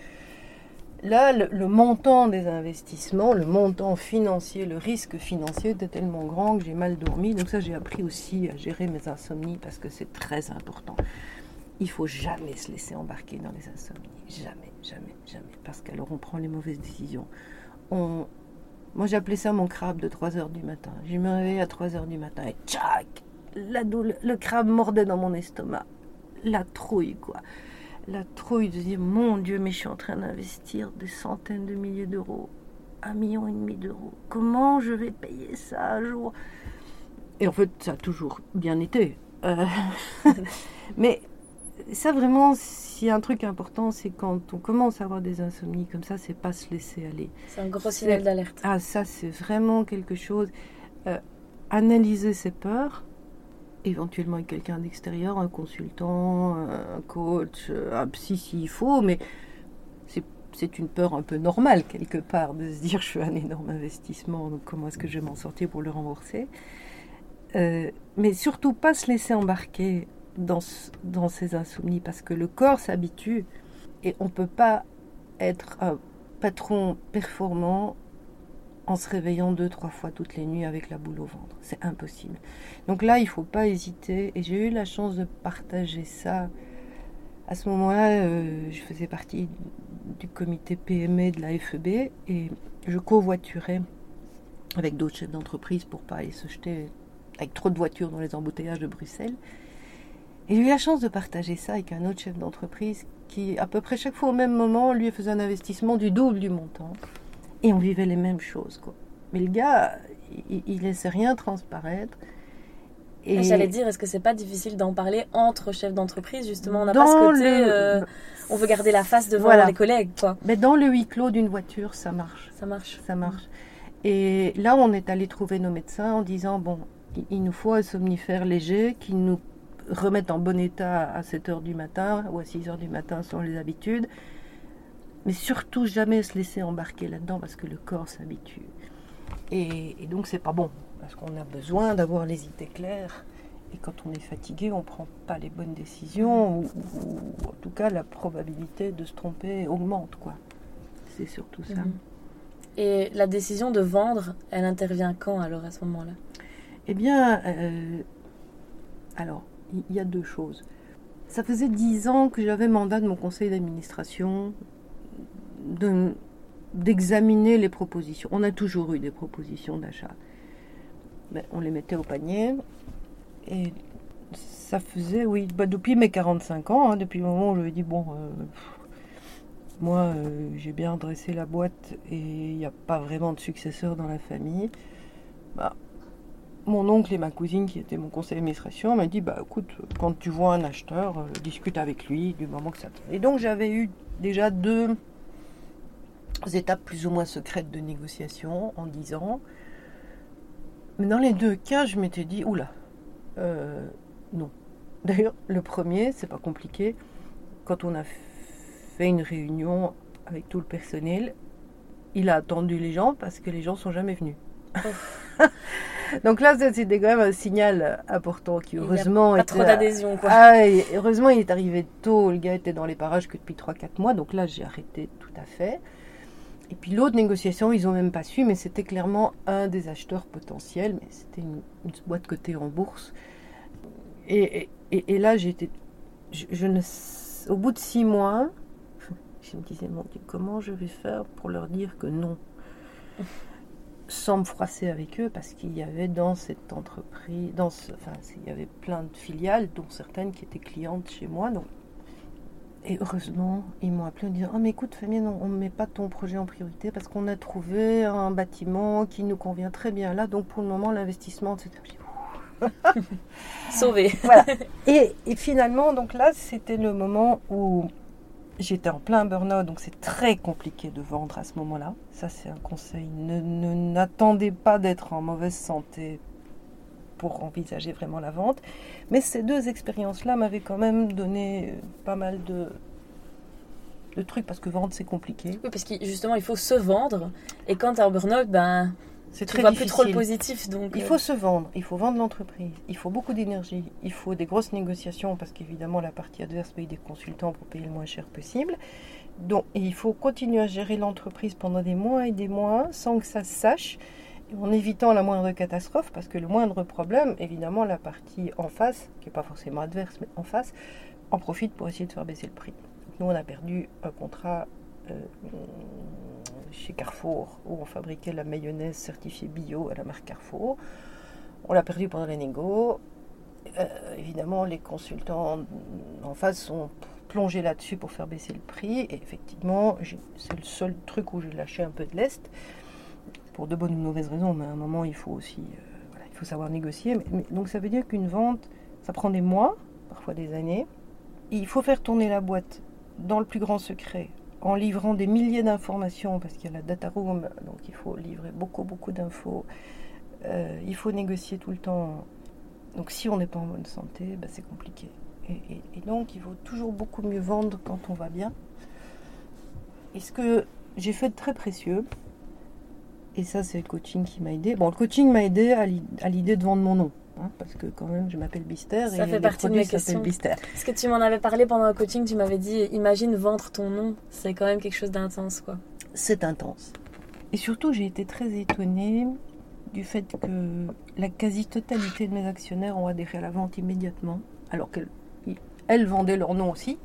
Là, le, montant des investissements, le montant financier, le risque financier était tellement grand que j'ai mal dormi. Donc ça, j'ai appris aussi à gérer mes insomnies parce que c'est très important. Il faut jamais se laisser embarquer dans les insomnies. Jamais, jamais, jamais. Parce qu'alors on prend les mauvaises décisions. On... Moi j'appelais ça mon crabe de 3 heures du matin. Je me réveillais à 3 heures du matin et tchac la Le crabe mordait dans mon estomac. La trouille, quoi. La trouille de dire Mon Dieu, mais je suis en train d'investir des centaines de milliers d'euros. Un million et demi d'euros. Comment je vais payer ça un jour? Et en fait, ça a toujours bien été. Euh, mais ça vraiment, s'il y a un truc important, c'est quand on commence à avoir des insomnies comme ça, c'est pas se laisser aller. C'est un gros signal d'alerte. Ah, ça, c'est vraiment quelque chose. Euh, analyser ses peurs, éventuellement avec quelqu'un d'extérieur, un consultant, un coach, un psy s'il faut, mais c'est une peur un peu normale quelque part de se dire je fais un énorme investissement, donc comment est-ce que je vais m'en sortir pour le rembourser? Euh, Mais surtout pas se laisser embarquer dans, dans ces insomnies parce que le corps s'habitue et on ne peut pas être un patron performant en se réveillant deux, trois fois toutes les nuits avec la boule au ventre. C'est impossible. Donc là, il ne faut pas hésiter. Et j'ai eu la chance de partager ça. À ce moment-là, euh, je faisais partie du comité PME de la FEB et je covoiturais avec d'autres chefs d'entreprise pour pas aller se jeter avec trop de voitures dans les embouteillages de Bruxelles. Et j'ai eu la chance de partager ça avec un autre chef d'entreprise qui, à peu près chaque fois au même moment, lui faisait un investissement du double du montant. Et on vivait les mêmes choses, quoi. Mais le gars, il, il laissait rien transparaître. Et J'allais dire, est-ce que c'est pas difficile d'en parler entre chefs d'entreprise justement On n'a pas ce côté, euh, on veut garder la face devant les collègues, quoi. Mais dans le huis clos d'une voiture, ça marche. Ça marche. Ça marche. Et là, on est allé trouver nos médecins en disant bon, il nous faut un somnifère léger qui nous remette en bon état à 7 heures du matin ou à 6 heures du matin selon les habitudes mais surtout jamais se laisser embarquer là-dedans parce que le corps s'habitue. Et, donc c'est pas bon, parce qu'on a besoin d'avoir les idées claires. Et quand on est fatigué, on ne prend pas les bonnes décisions, ou, en tout cas la probabilité de se tromper augmente. quoi. C'est surtout ça. Mhm. Et la décision de vendre, elle intervient quand alors à ce moment-là? Eh bien, euh, alors, il y a deux choses. Ça faisait dix ans que j'avais mandat de mon conseil d'administration d'examiner les propositions. On a toujours eu des propositions d'achat. Ben, on les mettait au panier et ça faisait, oui, bah, depuis mes 45 ans, hein, depuis le moment où je me dit, bon, euh, moi euh, j'ai bien dressé la boîte et il n'y a pas vraiment de successeur dans la famille. Bah, mon oncle et ma cousine, qui étaient mon conseil d'administration, m'ont dit, bah écoute, quand tu vois un acheteur, euh, discute avec lui du moment que ça... Et donc j'avais eu déjà deux étapes plus ou moins secrètes de négociation en disant. Mais dans les deux cas, je m'étais dit, oula, euh, non. D'ailleurs, le premier, c'est pas compliqué. Quand on a fait une réunion avec tout le personnel, il a attendu les gens parce que les gens sont jamais venus. Donc là, c'était quand même un signal important qui, heureusement. pas trop d'adhésion, quoi. Ah, heureusement, il est arrivé tôt. Le gars était dans les parages que depuis 3-4 mois. Donc là, j'ai arrêté tout à fait. Et puis l'autre négociation, ils n'ont même pas su, mais c'était clairement un des acheteurs potentiels, mais c'était une, boîte cotée en bourse. Et, et, là, j'étais, je, ne, au bout de six mois, je me disais, mon Dieu, comment je vais faire pour leur dire que non? Sans me froisser avec eux, parce qu'il y avait dans cette entreprise, dans enfin, il y avait plein de filiales, dont certaines qui étaient clientes chez moi, donc et heureusement, ils m'ont appelé en disant Oh, mais écoute, Famille, on ne met pas ton projet en priorité parce qu'on a trouvé un bâtiment qui nous convient très bien là. Donc, pour le moment, l'investissement, etc. Sauvé. voilà. Et, et, finalement, donc là, c'était le moment où j'étais en plein burn-out. Donc, c'est très compliqué de vendre à ce moment-là. Ça, c'est un conseil. Ne n'attendez pas d'être en mauvaise santé pour envisager vraiment la vente. Mais ces deux expériences-là m'avaient quand même donné pas mal de, trucs parce que vendre c'est compliqué. Oui, parce que justement il faut se vendre et quand tu as un burn-out, ben c'est très vois plus trop le positif. Donc il faut se vendre, il faut vendre l'entreprise, il faut beaucoup d'énergie, il faut des grosses négociations parce qu'évidemment la partie adverse paye des consultants pour payer le moins cher possible. Donc il faut continuer à gérer l'entreprise pendant des mois et des mois sans que ça se sache en évitant la moindre catastrophe, parce que le moindre problème, évidemment, la partie en face, qui n'est pas forcément adverse, mais en face, en profitent pour essayer de faire baisser le prix. Nous, on a perdu un contrat euh, chez Carrefour où on fabriquait la mayonnaise certifiée bio à la marque Carrefour. On l'a perdu pendant les négos. Euh, évidemment, les consultants en face sont plongés là-dessus pour faire baisser le prix. Et effectivement, c'est le seul truc où j'ai lâché un peu de l'est, pour de bonnes ou de mauvaises raisons. Mais à un moment, il faut aussi euh, il faut savoir négocier. donc ça veut dire qu'une vente, ça prend des mois, parfois des années. Il faut faire tourner la boîte dans le plus grand secret, en livrant des milliers d'informations, parce qu'il y a la data room, donc il faut livrer beaucoup, beaucoup d'infos. Euh, il faut négocier tout le temps. Donc si on n'est pas en bonne santé, ben, c'est compliqué. Et, donc il faut toujours beaucoup mieux vendre quand on va bien. Et ce que j'ai fait de très précieux, et ça c'est le coaching qui m'a aidé. Bon, le coaching m'a aidé à l'idée de vendre mon nom. Hein, parce que quand même je m'appelle Bister ça fait partie de mes questions Bister. Parce que tu m'en avais parlé pendant le coaching, tu m'avais dit imagine vendre ton nom, c'est quand même quelque chose d'intense quoi. C'est intense. Et surtout j'ai été très étonnée du fait que la quasi-totalité de mes actionnaires ont adhéré à la vente immédiatement, alors qu'elles vendaient leur nom aussi.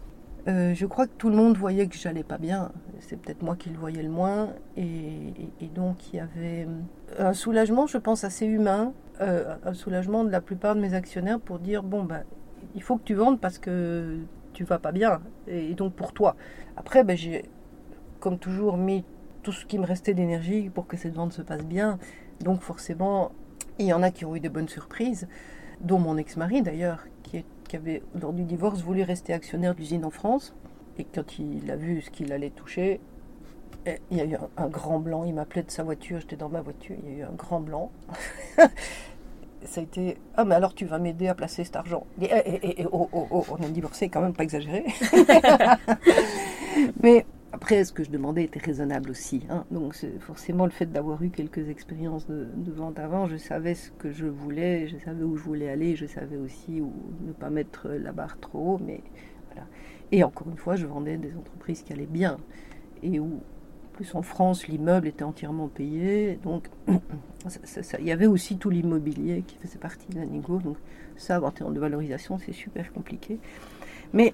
Euh, je crois que tout le monde voyait que j'allais pas bien. C'est peut-être moi qui le voyais le moins. Et, donc il y avait un soulagement, je pense, assez humain. Euh, un soulagement de la plupart de mes actionnaires pour dire bon, ben, il faut que tu vendes parce que tu vas pas bien. Et, donc pour toi. Après, ben, j'ai, comme toujours, mis tout ce qui me restait d'énergie pour que cette vente se passe bien. Donc forcément, il y en a qui ont eu de bonnes surprises, dont mon ex-mari d'ailleurs, qui, avait, lors du divorce, voulu rester actionnaire d'usine en France. Et quand il a vu ce qu'il allait toucher, eh, il y a eu un, grand blanc. Il m'appelait de sa voiture, j'étais dans ma voiture, il y a eu un grand blanc. Ça a été Ah, mais alors tu vas m'aider à placer cet argent. Oh, oh, oh, on est divorcé, quand même pas exagéré. mais après, ce que je demandais était raisonnable aussi. Hein. Donc, forcément, le fait d'avoir eu quelques expériences de, vente avant, je savais ce que je voulais, je savais où je voulais aller, je savais aussi où ne pas mettre la barre trop haut. Mais voilà. Et encore une fois, je vendais des entreprises qui allaient bien et où, plus en France, l'immeuble était entièrement payé. Donc, il y avait aussi tout l'immobilier qui faisait partie de la négo. Donc, ça, en termes de valorisation, c'est super compliqué. Mais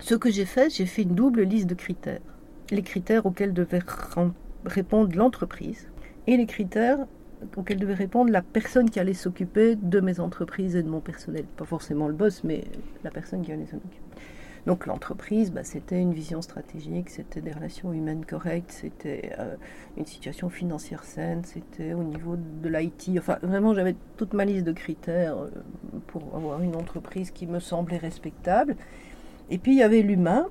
ce que j'ai fait, j'ai fait une double liste de critères. Les critères auxquels devait répondre l'entreprise et les critères auxquels devait répondre la personne qui allait s'occuper de mes entreprises et de mon personnel. Pas forcément le boss, mais la personne qui allait s'en occuper. Donc l'entreprise, bah, c'était une vision stratégique, c'était des relations humaines correctes, c'était euh, une situation financière saine, c'était au niveau de l'IT. Enfin, vraiment, j'avais toute ma liste de critères euh, pour avoir une entreprise qui me semblait respectable. Et puis il y avait l'humain.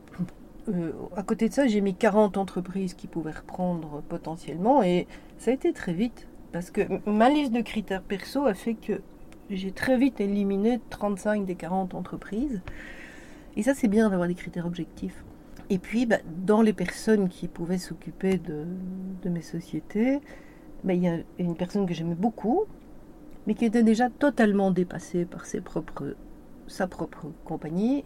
Euh, à côté de ça, j'ai mis 40 entreprises qui pouvaient reprendre potentiellement et ça a été très vite parce que ma liste de critères perso a fait que j'ai très vite éliminé 35 des 40 entreprises. Et ça, c'est bien d'avoir des critères objectifs. Et puis, bah, dans les personnes qui pouvaient s'occuper de, mes sociétés, bah, il y a une personne que j'aimais beaucoup, mais qui était déjà totalement dépassée par sa propre compagnie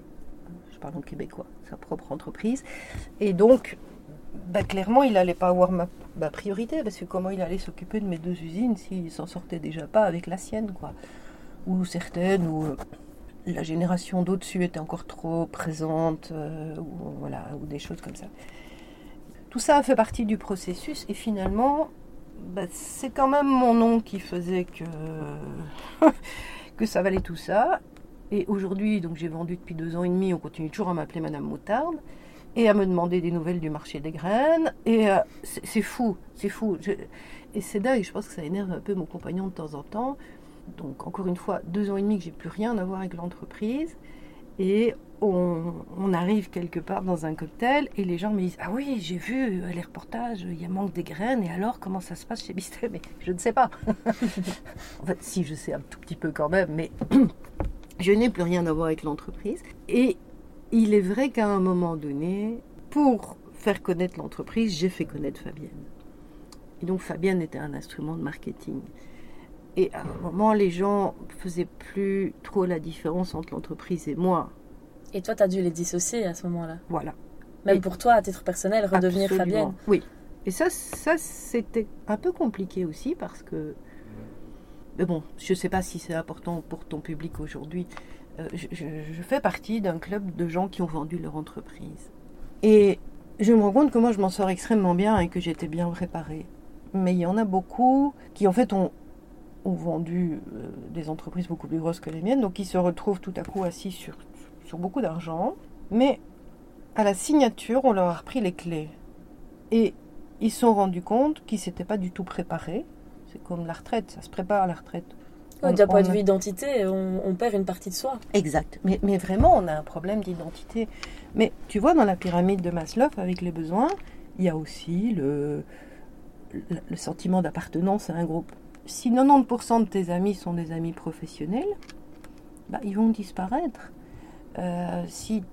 je parle en québécois, sa propre entreprise. Et donc, bah, clairement, il n'allait pas avoir ma, priorité, parce que comment il allait s'occuper de mes deux usines s'il s'en sortait déjà pas avec la sienne, quoi. Ou certaines, ou euh, la génération d'au-dessus était encore trop présente, euh, ou, voilà, ou des choses comme ça. Tout ça a fait partie du processus, et finalement, bah, c'est quand même mon nom qui faisait que, que ça valait tout ça. Et aujourd'hui, donc j'ai vendu depuis deux ans et demi, on continue toujours à m'appeler Madame Moutarde et à me demander des nouvelles du marché des graines. Et euh, c'est fou, c'est fou. et c'est dingue, je pense que ça énerve un peu mon compagnon de temps en temps. Donc encore une fois, deux ans et demi que j'ai plus rien à voir avec l'entreprise. Et on, arrive quelque part dans un cocktail et les gens me disent Ah oui, j'ai vu euh, les reportages, il y a manque des graines, et alors comment ça se passe chez Bistet Mais je ne sais pas. en fait, si, je sais un tout petit peu quand même, mais Je n'ai plus rien à voir avec l'entreprise. Et il est vrai qu'à un moment donné, pour faire connaître l'entreprise, j'ai fait connaître Fabienne. Et donc Fabienne était un instrument de marketing. Et à un moment, les gens faisaient plus trop la différence entre l'entreprise et moi. Et toi, tu as dû les dissocier à ce moment-là Voilà. Même pour toi, à titre personnel, redevenir Fabienne Oui. Et ça, ça c'était un peu compliqué aussi parce que mais bon, je ne sais pas si c'est important pour ton public aujourd'hui. euh, je, je, fais partie d'un club de gens qui ont vendu leur entreprise. Et je me rends compte que moi, je m'en sors extrêmement bien et que j'étais bien préparée. Mais il y en a beaucoup qui, en fait, ont, ont vendu euh, des entreprises beaucoup plus grosses que les miennes, donc qui se retrouvent tout à coup assis sur, sur beaucoup d'argent. Mais à la signature, on leur a repris les clés. Et ils se sont rendus compte qu'ils ne s'étaient pas du tout préparés. C'est comme la retraite, ça se prépare à la retraite. D'un point de vue identité, on, perd une partie de soi. Exact. Mais, mais vraiment, on a un problème d'identité. Mais tu vois, dans la pyramide de Maslow, avec les besoins, il y a aussi le, le sentiment d'appartenance à un groupe. Si 90% de tes amis sont des amis professionnels, bah, ils vont disparaître. Euh, si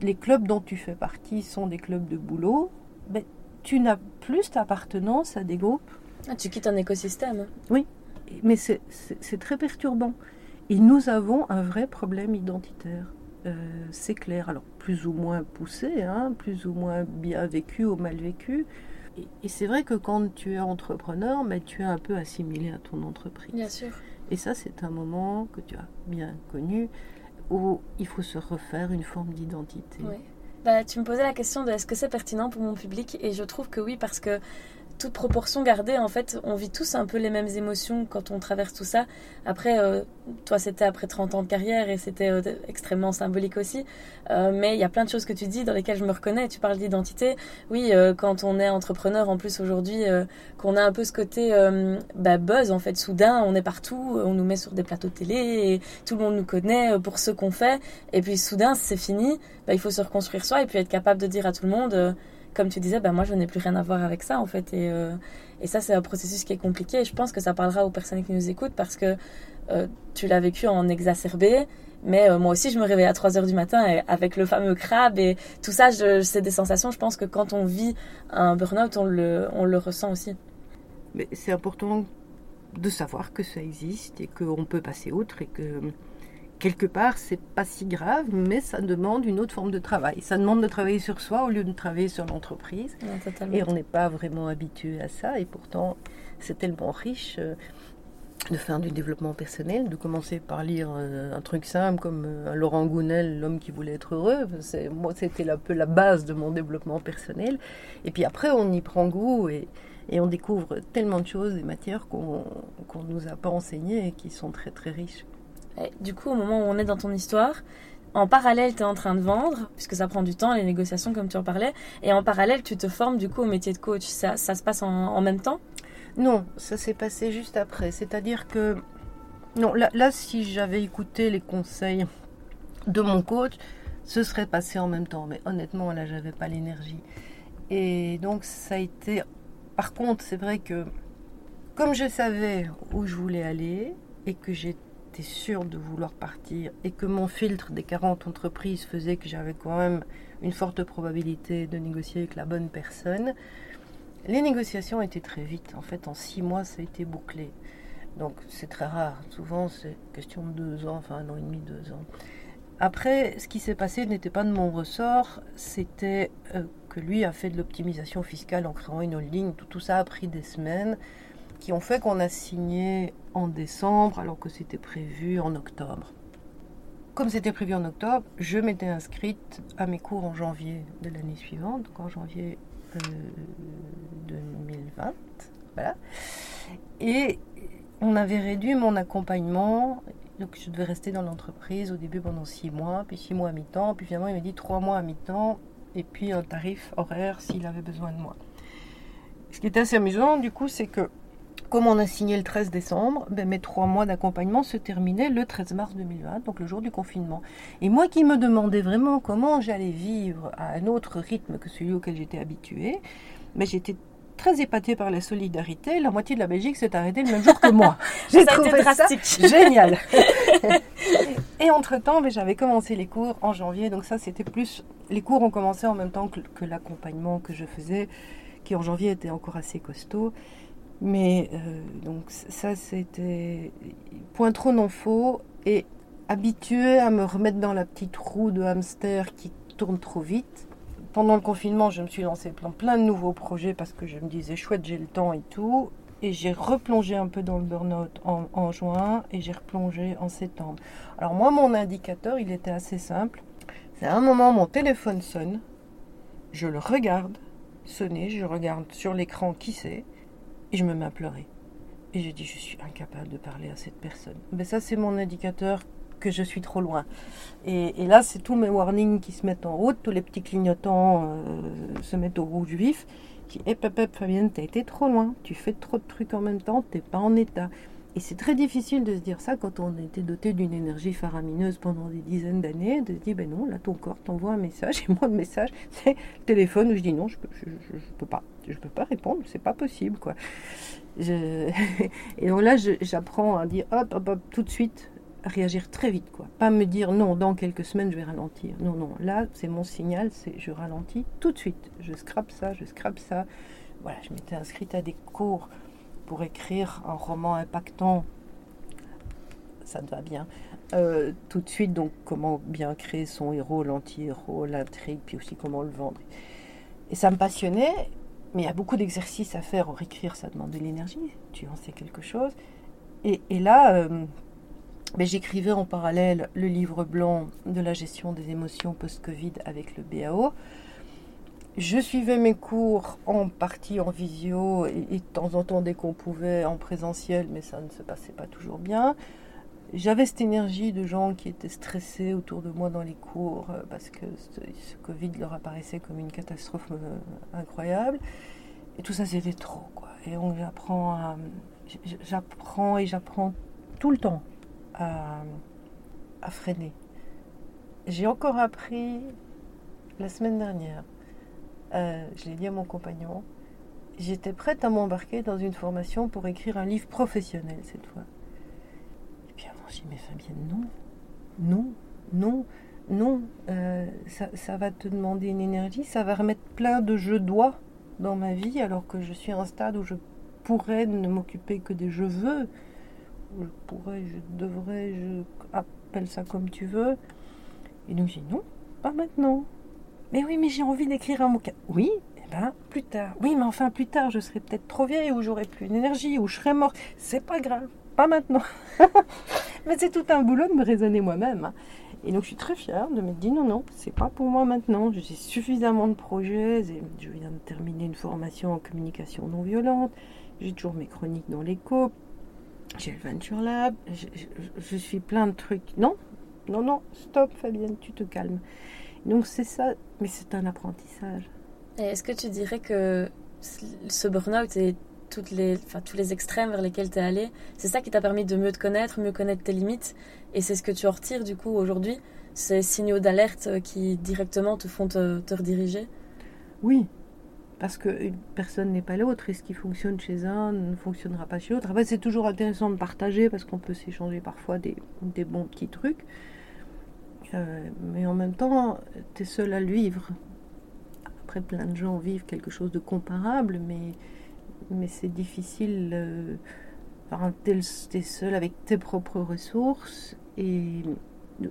les clubs dont tu fais partie sont des clubs de boulot, ben, tu n'as plus d'appartenance à des groupes. Ah, tu quittes un écosystème. Oui, mais c'est très perturbant. Et nous avons un vrai problème identitaire. Euh, c'est clair. Alors, plus ou moins poussé, hein, plus ou moins bien vécu ou mal vécu. Et, c'est vrai que quand tu es entrepreneur, mais ben, tu es un peu assimilé à ton entreprise. Bien sûr. Et ça, c'est un moment que tu as bien connu où il faut se refaire une forme d'identité. Bah, tu me posais la question de est-ce que c'est pertinent pour mon public? Et je trouve que oui parce que toute proportion gardée, en fait, on vit tous un peu les mêmes émotions quand on traverse tout ça. Après, euh, toi, c'était après 30 ans de carrière et c'était euh, extrêmement symbolique aussi. Euh, mais il y a plein de choses que tu dis dans lesquelles je me reconnais. Tu parles d'identité. Oui, quand on est entrepreneur, en plus aujourd'hui, qu'on a un peu ce côté bah, buzz, en fait, soudain, on est partout, on nous met sur des plateaux de télé tout le monde nous connaît pour ce qu'on fait. Et puis soudain, c'est fini. Bah, il faut se reconstruire soi et puis être capable de dire à tout le monde comme tu disais, ben moi je n'ai plus rien à voir avec ça en fait. Et, euh, et ça, c'est un processus qui est compliqué. Et je pense que ça parlera aux personnes qui nous écoutent parce que euh, tu l'as vécu en exacerbé. Mais euh, moi aussi, je me réveille à 3 h du matin avec le fameux crabe et tout ça, c'est des sensations. Je pense que quand on vit un burn-out, on le, on le ressent aussi. Mais c'est important de savoir que ça existe et qu'on peut passer outre et que quelque part, c'est pas si grave, mais ça demande une autre forme de travail. Ça demande de travailler sur soi au lieu de travailler sur l'entreprise. et on n'est pas vraiment habitué à ça. Et pourtant, c'est tellement riche euh, de faire du développement personnel, de commencer par lire euh, un truc simple comme euh, Laurent Gounel, L'homme qui voulait être heureux. Moi, c'était un peu la base de mon développement personnel. Et puis après, on y prend goût et, on découvre tellement de choses, des matières qu'on ne nous a pas enseignées et qui sont très très riches du coup, au moment où on est dans ton histoire, en parallèle, tu es en train de vendre, puisque ça prend du temps, les négociations, comme tu en parlais, et en parallèle, tu te formes du coup au métier de coach. Ça, se passe en, même temps? Non, ça s'est passé juste après. C'est-à-dire que, non, là, là si j'avais écouté les conseils de mon coach, ce serait passé en même temps. Mais honnêtement, là, j'avais pas l'énergie. Et donc, ça a été. Par contre, c'est vrai que, comme je savais où je voulais aller, et que j'étais sûr de vouloir partir et que mon filtre des 40 entreprises faisait que j'avais quand même une forte probabilité de négocier avec la bonne personne, les négociations étaient très vite. En fait, en six mois, ça a été bouclé. Donc c'est très rare. Souvent, c'est question de deux ans, enfin un an et demi, deux ans. Après, ce qui s'est passé n'était pas de mon ressort, c'était euh, que lui a fait de l'optimisation fiscale en créant une holding. Tout ça a pris des semaines qui ont fait qu'on a signé en décembre alors que c'était prévu en octobre. Comme c'était prévu en octobre, je m'étais inscrite à mes cours en janvier de l'année suivante, donc en janvier 2020. Euh, voilà. Et on avait réduit mon accompagnement. Donc je devais rester dans l'entreprise au début pendant six mois, puis six mois à mi-temps, puis finalement il m'a dit trois mois à mi-temps, et puis un tarif horaire s'il avait besoin de moi. Ce qui était assez amusant du coup, c'est que comme on a signé le 13 décembre, ben, mes trois mois d'accompagnement se terminaient le 13 mars 2020, donc le jour du confinement. Et moi qui me demandais vraiment comment j'allais vivre à un autre rythme que celui auquel j'étais habituée, mais ben, j'étais très épatée par la solidarité. La moitié de la Belgique s'est arrêtée le même jour que moi. J'ai trouvé ça génial. et entre-temps, ben, j'avais commencé les cours en janvier, donc ça c'était plus... Les cours ont commencé en même temps que, que l'accompagnement que je faisais, qui en janvier était encore assez costaud. Mais euh, donc ça, c'était point trop non faux et habitué à me remettre dans la petite roue de hamster qui tourne trop vite. Pendant le confinement, je me suis lancé plein, plein de nouveaux projets parce que je me disais chouette, j'ai le temps et tout. Et j'ai replongé un peu dans le burn-out en, en juin et j'ai replongé en septembre. Alors moi, mon indicateur, il était assez simple. C'est à un moment, mon téléphone sonne, je le regarde sonner, je regarde sur l'écran qui c'est, et je me mets à pleurer. Et je dis, je suis incapable de parler à cette personne. Mais ça, c'est mon indicateur que je suis trop loin. Et, là, c'est tous mes warnings qui se mettent en route, tous les petits clignotants euh, se mettent au rouge vif. Qui, hé, hey, hé, Fabienne, t'as été trop loin. Tu fais trop de trucs en même temps, t'es pas en état. Et c'est très difficile de se dire ça quand on était doté d'une énergie faramineuse pendant des dizaines d'années, de se dire, ben non, là ton corps t'envoie un message, et moi le message, c'est le téléphone où je dis non, je, je, je peux pas, je peux pas répondre, c'est pas possible, quoi. Et donc là, j'apprends à dire, hop, hop, hop, tout de suite, réagir très vite, quoi. Pas me dire non, dans quelques semaines je vais ralentir. Non, non, là c'est mon signal, je ralentis tout de suite. Je scrape ça, je scrape ça. Voilà, je m'étais inscrite à des cours pour écrire un roman impactant, ça te va bien. Euh, tout de suite, donc, comment bien créer son héros, l'anti-héros, l'intrigue, puis aussi comment le vendre. Et ça me passionnait, mais il y a beaucoup d'exercices à faire. Or, écrire, ça demande de l'énergie, tu en sais quelque chose. Et, là, euh, ben, j'écrivais en parallèle le livre blanc de la gestion des émotions post-Covid avec le BAO. Je suivais mes cours en partie en visio et de temps en temps dès qu'on pouvait en présentiel, mais ça ne se passait pas toujours bien. J'avais cette énergie de gens qui étaient stressés autour de moi dans les cours euh, parce que ce, Covid leur apparaissait comme une catastrophe euh, incroyable. Et tout ça, c'était trop, quoi. Et donc, j'apprends à, j'apprends et j'apprends tout le temps à, à freiner. J'ai encore appris la semaine dernière euh, je l'ai dit à mon compagnon, j'étais prête à m'embarquer dans une formation pour écrire un livre professionnel cette fois. J'ai dit, mais Fabienne, non, non, non, non, euh, ça, ça, va te demander une énergie, ça va remettre plein de je dois dans ma vie, alors que je suis à un stade où je pourrais ne m'occuper que des je veux. Je pourrais, je devrais, je appelle ça comme tu veux. Et donc j'ai dit non, pas maintenant. Mais oui, mais j'ai envie d'écrire un bouquin. Oui, eh ben, plus tard. Oui, mais enfin, plus tard, je serai peut-être trop vieille, ou j'aurai plus d'énergie, ou je serai morte. C'est pas grave, pas maintenant. mais c'est tout un boulot de me raisonner moi-même. Hein. Et donc, je suis très fière de me dire non, non, c'est pas pour moi maintenant. J'ai suffisamment de projets. Je viens de terminer une formation en communication non violente. J'ai toujours mes chroniques dans l'écho. J'ai le Venture Lab. Je, je, suis plein de trucs. Non, non, non, stop, Fabienne, tu te calmes. Donc c'est ça, mais c'est un apprentissage. Est-ce que tu dirais que ce burn-out et toutes les, enfin, tous les extrêmes vers lesquels tu es allé, c'est ça qui t'a permis de mieux te connaître, mieux connaître tes limites Et c'est ce que tu en retires du coup aujourd'hui Ces signaux d'alerte qui directement te font te, te rediriger Oui, parce qu'une personne n'est pas l'autre et ce qui fonctionne chez un ne fonctionnera pas chez l'autre? Après, c'est toujours intéressant de partager parce qu'on peut s'échanger parfois des, des bons petits trucs. Euh, mais en même temps, tu es seul à le vivre. Après, plein de gens vivent quelque chose de comparable, mais, mais c'est difficile. Euh, enfin, tu es seul avec tes propres ressources. Et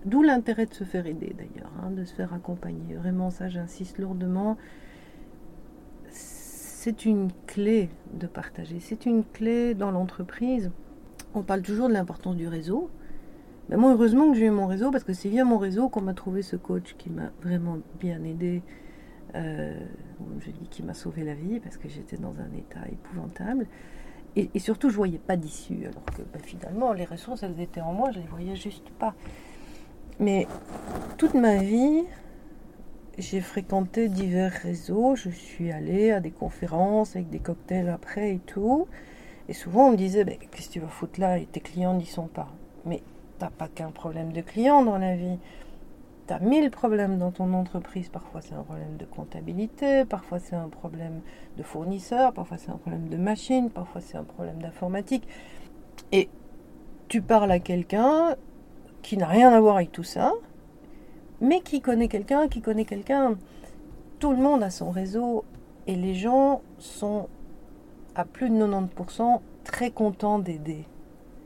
d'où l'intérêt de se faire aider d'ailleurs, hein, de se faire accompagner. Vraiment, ça, j'insiste lourdement. C'est une clé de partager. C'est une clé dans l'entreprise. On parle toujours de l'importance du réseau. Mais moi, heureusement que j'ai eu mon réseau, parce que c'est via mon réseau qu'on m'a trouvé ce coach qui m'a vraiment bien aidé. Euh, je dis qui m'a sauvé la vie, parce que j'étais dans un état épouvantable. Et, surtout, je ne voyais pas d'issue. Alors que bah, finalement, les ressources, elles étaient en moi, je ne les voyais juste pas. Mais toute ma vie, j'ai fréquenté divers réseaux. Je suis allée à des conférences avec des cocktails après et tout. Et souvent, on me disait, bah, qu'est-ce que tu vas foutre là? Et tes clients n'y sont pas. Mais t'as pas qu'un problème de client dans la vie. Tu as mille problèmes dans ton entreprise. Parfois, c'est un problème de comptabilité, parfois, c'est un problème de fournisseur, parfois, c'est un problème de machine, parfois, c'est un problème d'informatique. Et tu parles à quelqu'un qui n'a rien à voir avec tout ça, mais qui connaît quelqu'un, qui connaît quelqu'un. Tout le monde a son réseau et les gens sont à plus de 90% très contents d'aider.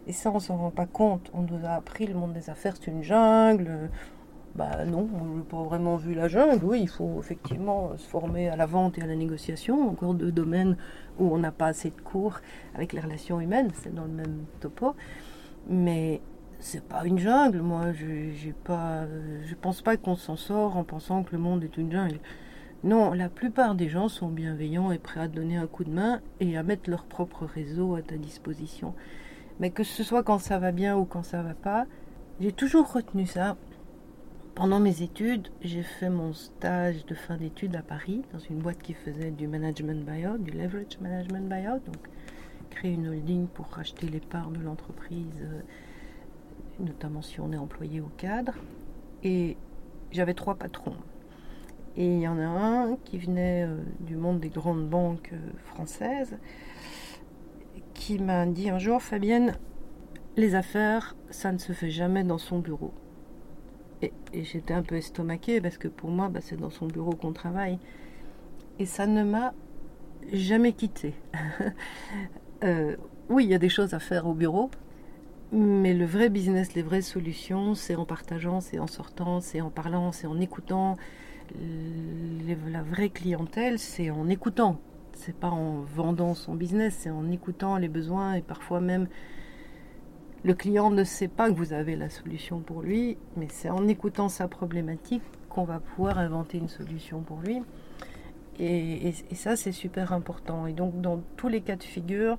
Et ça, on s'en rend pas compte. On nous a appris le monde des affaires, c'est une jungle. Bah non, je n'ai pas vraiment vu la jungle. Oui, il faut effectivement se former à la vente et à la négociation, encore deux domaines où on n'a pas assez de cours avec les relations humaines, c'est dans le même topo. Mais c'est pas une jungle, moi, je je pense pas qu'on s'en sort en pensant que le monde est une jungle. Non, la plupart des gens sont bienveillants et prêts à donner un coup de main et à mettre leur propre réseau à ta disposition. Mais que ce soit quand ça va bien ou quand ça va pas, j'ai toujours retenu ça. Pendant mes études, j'ai fait mon stage de fin d'études à Paris, dans une boîte qui faisait du management buyout, du leverage management buyout, donc créer une holding pour racheter les parts de l'entreprise, euh, notamment si on est employé au cadre. Et j'avais trois patrons. Et il y en a un qui venait euh, du monde des grandes banques euh, françaises, qui m'a dit un jour, Fabienne, les affaires, ça ne se fait jamais dans son bureau. Et, j'étais un peu estomaquée parce que pour moi, bah, c'est dans son bureau qu'on travaille. Et ça ne m'a jamais quitté. Euh, oui, il y a des choses à faire au bureau, mais le vrai business, les vraies solutions, c'est en partageant, c'est en sortant, c'est en parlant, c'est en écoutant. La vraie clientèle, c'est en écoutant. C'est pas en vendant son business, c'est en écoutant les besoins et parfois même le client ne sait pas que vous avez la solution pour lui, mais c'est en écoutant sa problématique qu'on va pouvoir inventer une solution pour lui. Et, ça, c'est super important. Et donc, dans tous les cas de figure,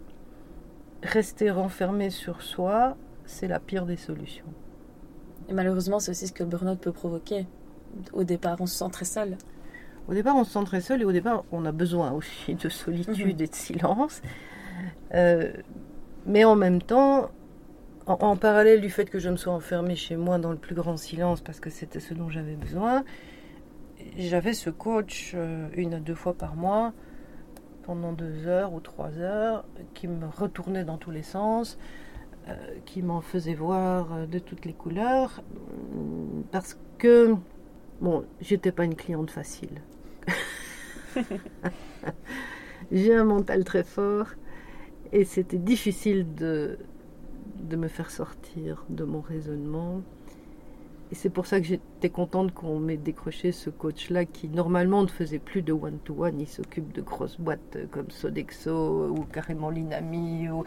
rester renfermé sur soi, c'est la pire des solutions. Et malheureusement, c'est aussi ce que le burn-out peut provoquer. Au départ, on se sent très seul. Au départ, on se sent très seul et au départ, on a besoin aussi de solitude mhm. et de silence. Euh, mais en même temps, en, parallèle du fait que je me sois enfermée chez moi dans le plus grand silence parce que c'était ce dont j'avais besoin, j'avais ce coach euh, une à deux fois par mois pendant deux heures ou trois heures qui me retournait dans tous les sens, euh, qui m'en faisait voir euh, de toutes les couleurs parce que bon, j'étais pas une cliente facile. J'ai un mental très fort et c'était difficile de de me faire sortir de mon raisonnement. Et c'est pour ça que j'étais contente qu'on m'ait décroché ce coach-là qui normalement ne faisait plus de one-to-one. Il s'occupe de grosses boîtes comme Sodexo ou carrément l'Inami ou,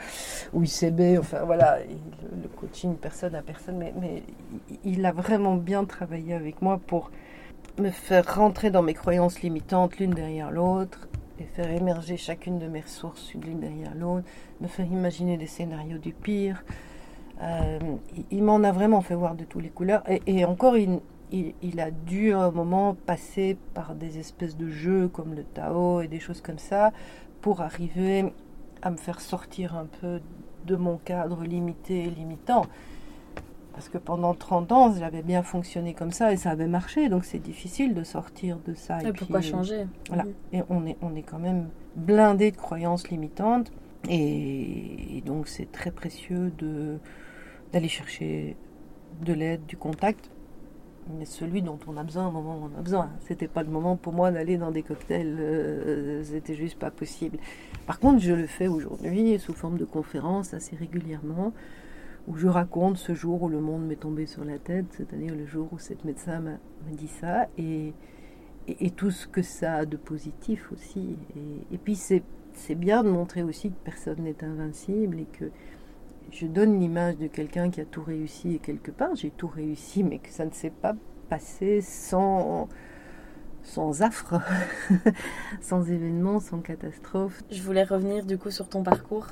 ou, ICB. Enfin voilà, le, coaching personne à personne. Mais, mais il a vraiment bien travaillé avec moi pour me faire rentrer dans mes croyances limitantes l'une derrière l'autre faire émerger chacune de mes ressources l'une derrière l'autre, me faire imaginer des scénarios du pire. Euh, il, m'en a vraiment fait voir de toutes les couleurs. Et, encore, il, il, a dû à un moment passer par des espèces de jeux comme le Tao et des choses comme ça pour arriver à me faire sortir un peu de mon cadre limité et limitant. Parce que pendant 30 ans, j'avais bien fonctionné comme ça et ça avait marché, donc c'est difficile de sortir de ça. Et, pourquoi changer? Voilà. Et on est, on est quand même blindé de croyances limitantes. Et, donc c'est très précieux de, d'aller chercher de l'aide, du contact, mais celui dont on a besoin au moment où on a besoin. C'était pas le moment pour moi d'aller dans des cocktails, euh, c'était juste pas possible. Par contre, je le fais aujourd'hui sous forme de conférences assez régulièrement où je raconte ce jour où le monde m'est tombé sur la tête, c'est-à-dire le jour où cette médecin m'a dit ça, et, tout ce que ça a de positif aussi. Et, puis c'est bien de montrer aussi que personne n'est invincible et que je donne l'image de quelqu'un qui a tout réussi et quelque part j'ai tout réussi, mais que ça ne s'est pas passé sans sans affre, sans événement, sans catastrophe. Je voulais revenir du coup sur ton parcours.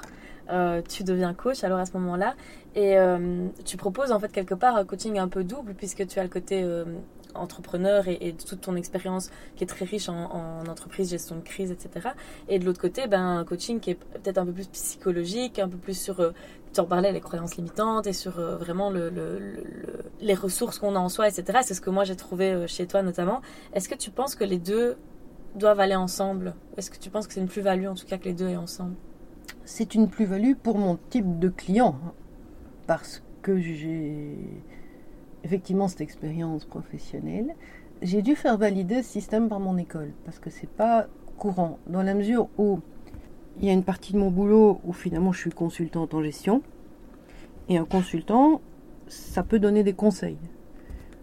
Euh, tu deviens coach alors à ce moment-là et euh, tu proposes en fait quelque part un coaching un peu double puisque tu as le côté euh, entrepreneur et, toute ton expérience qui est très riche en, entreprise, gestion de crise, etc. Et de l'autre côté, ben, un coaching qui est peut-être un peu plus psychologique, un peu plus sur, tu en parlais, les croyances limitantes et sur vraiment le, les ressources qu'on a en soi, etc. C'est ce que moi j'ai trouvé chez toi notamment. Est-ce que tu penses que les deux doivent aller ensemble? Est-ce que tu penses que c'est une plus-value en tout cas que les deux aient ensemble? C'est une plus-value pour mon type de client, parce que j'ai effectivement cette expérience professionnelle. J'ai dû faire valider ce système par mon école, parce que c'est pas courant, dans la mesure où il y a une partie de mon boulot où finalement je suis consultante en gestion, et un consultant, ça peut donner des conseils.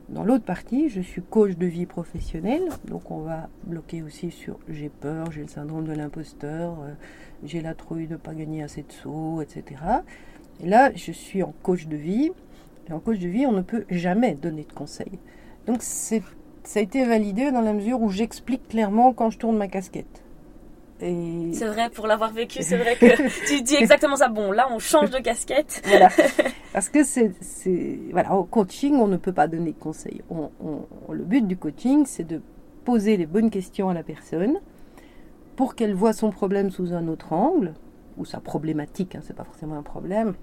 Dans l'autre partie, je suis coach de vie professionnelle, donc on va bloquer aussi sur j'ai peur, j'ai le syndrome de l'imposteur, euh, j'ai la trouille de ne pas gagner assez de sous, etc. Et là, je suis en coach de vie, et en coach de vie, on ne peut jamais donner de conseils. Donc ça a été validé dans la mesure où j'explique clairement quand je tourne ma casquette. C'est vrai, pour l'avoir vécu, c'est vrai que tu dis exactement ça. Bon, là, on change de casquette. voilà. Parce que c'est. Voilà, au coaching, on ne peut pas donner de conseils. le but du coaching, c'est de poser les bonnes questions à la personne pour qu'elle voit son problème sous un autre angle, ou sa problématique, hein, c'est pas forcément un problème,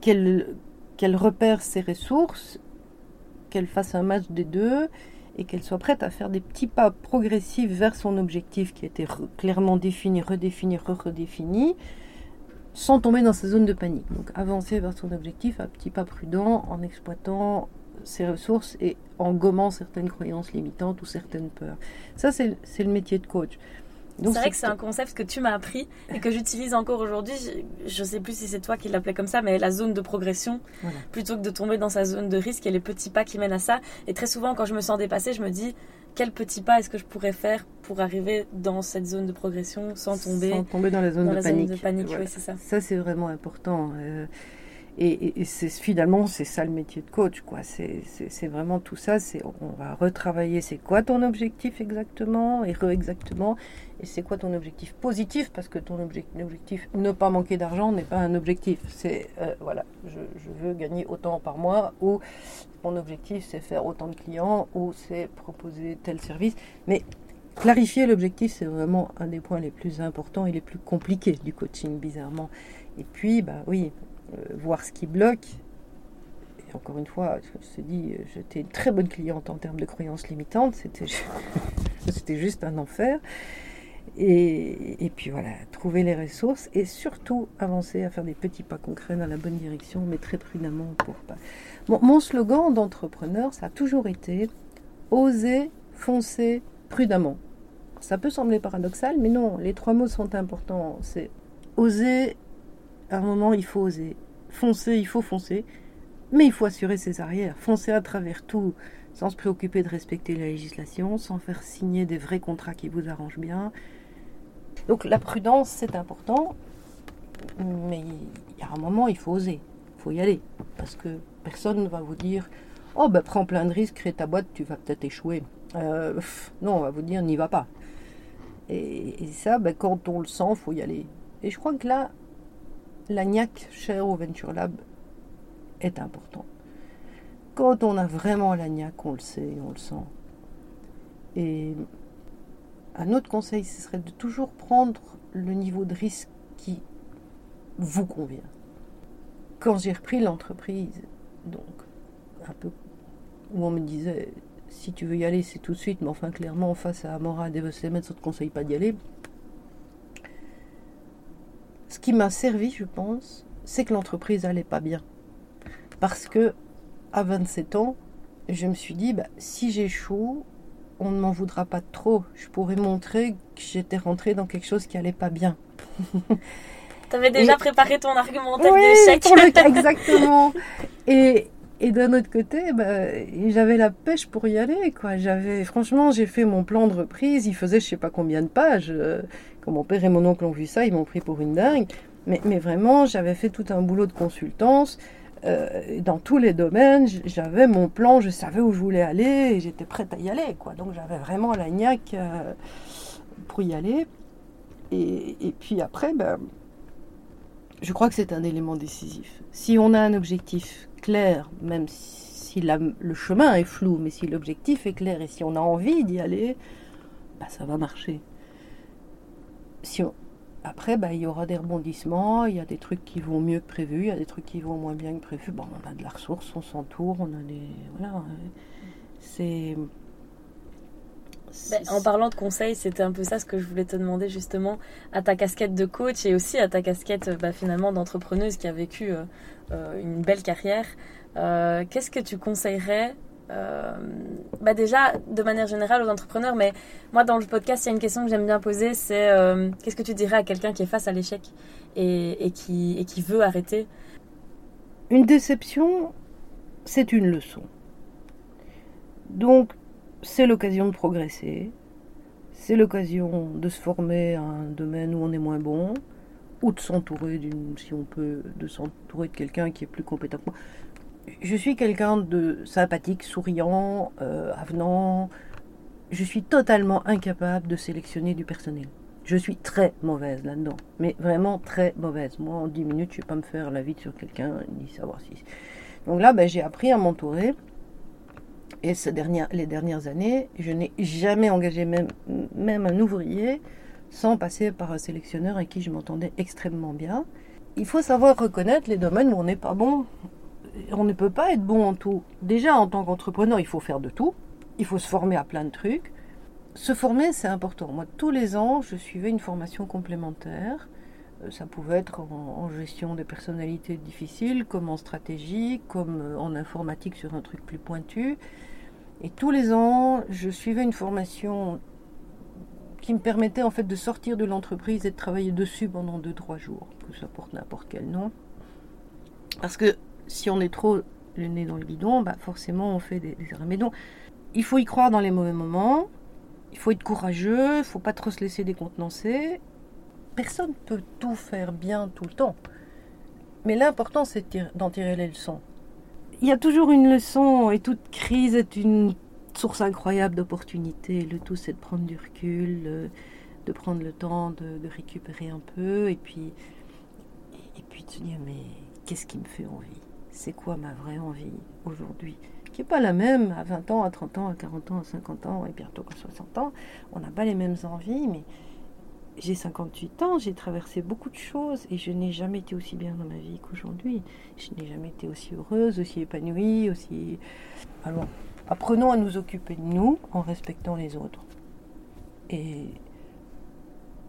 qu'elle qu'elle repère ses ressources, qu'elle fasse un match des deux et qu'elle soit prête à faire des petits pas progressifs vers son objectif qui été clairement défini, redéfini, redéfini, sans tomber dans sa zone de panique. Donc avancer vers son objectif à petits pas prudents en exploitant ses ressources et en gommant certaines croyances limitantes ou certaines peurs. Ça, c'est le métier de coach. C'est vrai que c'est un concept que tu m'as appris et que j'utilise encore aujourd'hui. Je ne sais plus si c'est toi qui l'appelais comme ça, mais la zone de progression, plutôt que de tomber dans sa zone de risque et les petits pas qui mènent à ça. Et très souvent, quand je me sens dépassée, je me dis quel petit pas est-ce que je pourrais faire pour arriver dans cette zone de progression sans tomber, sans tomber dans la zone de, panique. de panique. c'est ça. Ça, c'est vraiment important. Euh, et, c'est finalement c'est ça le métier de coach quoi. C'est vraiment tout ça. C'est on va retravailler. C'est quoi ton objectif exactement et re exactement et c'est quoi ton objectif positif parce que ton objectif, ne pas manquer d'argent n'est pas un objectif. C'est euh, voilà je, veux gagner autant par mois ou mon objectif c'est faire autant de clients ou c'est proposer tel service. Mais clarifier l'objectif c'est vraiment un des points les plus importants et les plus compliqués du coaching bizarrement. Et puis bah oui voir ce qui bloque. Et encore une fois, je te dis, j'étais une très bonne cliente en termes de croyances limitantes. C'était, juste un enfer. Et, et, puis voilà, trouver les ressources et surtout avancer à faire des petits pas concrets dans la bonne direction, mais très prudemment pour pas. mon slogan d'entrepreneur, ça a toujours été oser, foncer prudemment. Ça peut sembler paradoxal, mais non, les trois mots sont importants. C'est oser à un moment, il faut oser. Foncer, il faut foncer. Mais il faut assurer ses arrières. Foncer à travers tout, sans se préoccuper de respecter la législation, sans faire signer des vrais contrats qui vous arrangent bien. Donc la prudence, c'est important. Mais il y a un moment, il faut oser. Il faut y aller. Parce que personne ne va vous dire Oh, ben prends plein de risques, crée ta boîte, tu vas peut-être échouer. Euh, non, on va vous dire N'y va pas. Et, ça, ben, quand on le sent, il faut y aller. Et je crois que là, l'agnac cher au Venture Lab est important. Quand on a vraiment l'agnac, on le sait, on le sent. Et un autre conseil, ce serait de toujours prendre le niveau de risque qui vous convient. Quand j'ai repris l'entreprise, donc un peu où on me disait si tu veux y aller, c'est tout de suite, mais enfin clairement face à Amora et ça ne te conseille pas d'y aller ce qui m'a servi, je pense, c'est que l'entreprise allait pas bien. Parce que à 27 ans, je me suis dit, bah, si j'échoue, on ne m'en voudra pas trop. Je pourrais montrer que j'étais rentrée dans quelque chose qui allait pas bien. Tu avais déjà préparé ton argumentaire d'échec. exactement. Et, et d'un autre côté, bah, j'avais la pêche pour y aller. Quoi. J'avais, franchement, j'ai fait mon plan de reprise. Il faisait je sais pas combien de pages. Quand mon père et mon oncle ont vu ça, ils m'ont pris pour une dingue. Mais, mais vraiment, j'avais fait tout un boulot de consultance. Euh, dans tous les domaines, j'avais mon plan, je savais où je voulais aller et j'étais prête à y aller. Quoi. Donc j'avais vraiment la niaque euh, pour y aller. Et, et puis après, ben, je crois que c'est un élément décisif. Si on a un objectif clair, même si le chemin est flou, mais si l'objectif est clair et si on a envie d'y aller, bah, ça va marcher. Si Après, bah, il y aura des rebondissements, il y a des trucs qui vont mieux que prévu, il y a des trucs qui vont moins bien que prévu. Bon, on a de la ressource, on s'entoure, on a des. Voilà. C'est. Ben, en parlant de conseils, c'était un peu ça ce que je voulais te demander justement à ta casquette de coach et aussi à ta casquette bah, finalement d'entrepreneuse qui a vécu euh, euh, une belle carrière. Euh, qu'est-ce que tu conseillerais bah déjà de manière générale aux entrepreneurs, mais moi dans le podcast il y a une question que j'aime bien poser, c'est qu'est-ce que tu dirais à quelqu'un qui est face à l'échec et, et, qui, et qui veut arrêter? Une déception, c'est une leçon. Donc, c'est l'occasion de progresser, c'est l'occasion de se former à un domaine où on est moins bon, ou de s'entourer d'une, si on peut, de s'entourer de quelqu'un qui est plus compétent que moi. Je suis quelqu'un de sympathique, souriant, euh, avenant. Je suis totalement incapable de sélectionner du personnel. Je suis très mauvaise là-dedans, mais vraiment très mauvaise. Moi, en 10 minutes, je ne vais pas me faire la vie sur quelqu'un, ni savoir si. Donc là, ben, j'ai appris à m'entourer. Ces dernières, les dernières années, je n'ai jamais engagé même, même un ouvrier sans passer par un sélectionneur avec qui je m'entendais extrêmement bien. Il faut savoir reconnaître les domaines où on n'est pas bon. On ne peut pas être bon en tout. Déjà, en tant qu'entrepreneur, il faut faire de tout. Il faut se former à plein de trucs se former, c'est important. Moi, tous les ans, je suivais une formation complémentaire. Euh, ça pouvait être en, gestion des personnalités difficiles, comme en stratégie, comme euh, en informatique sur un truc plus pointu. Et tous les ans, je suivais une formation qui me permettait en fait de sortir de l'entreprise et de travailler dessus pendant 2-3 jours, que ça porte n'importe quel nom. Parce que si on est trop le nez dans le guidon, bah forcément on fait des, des erreurs. Mais donc, il faut y croire dans les mauvais moments, il faut être courageux, il faut pas trop se laisser décontenancer. Personne ne peut tout faire bien tout le temps. Mais l'important, c'est d'en tirer les leçons. Il y a toujours une leçon et toute crise est une source incroyable d'opportunités. Le tout, c'est de prendre du recul, de prendre le temps de, récupérer un peu et puis, et puis de se dire, mais qu'est-ce qui me fait envie? C'est quoi ma vraie envie aujourd'hui? Qui n'est pas la même à 20 ans, à 30 ans, à 40 ans, à 50 ans et bientôt à 60 ans? On n'a pas les mêmes envies, mais j'ai 58 ans, j'ai traversé beaucoup de choses et je n'ai jamais été aussi bien dans ma vie qu'aujourd'hui. Je n'ai jamais été aussi heureuse, aussi épanouie, aussi... Alors, apprenons à nous occuper de nous en respectant les autres. Et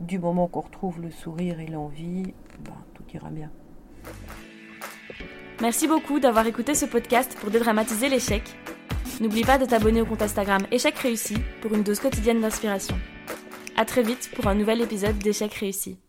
du moment qu'on retrouve le sourire et l'envie, ben, tout ira bien. Merci beaucoup d'avoir écouté ce podcast pour dédramatiser l'échec. N'oublie pas de t'abonner au compte Instagram Échec réussi pour une dose quotidienne d'inspiration. À très vite pour un nouvel épisode d'Échec réussi.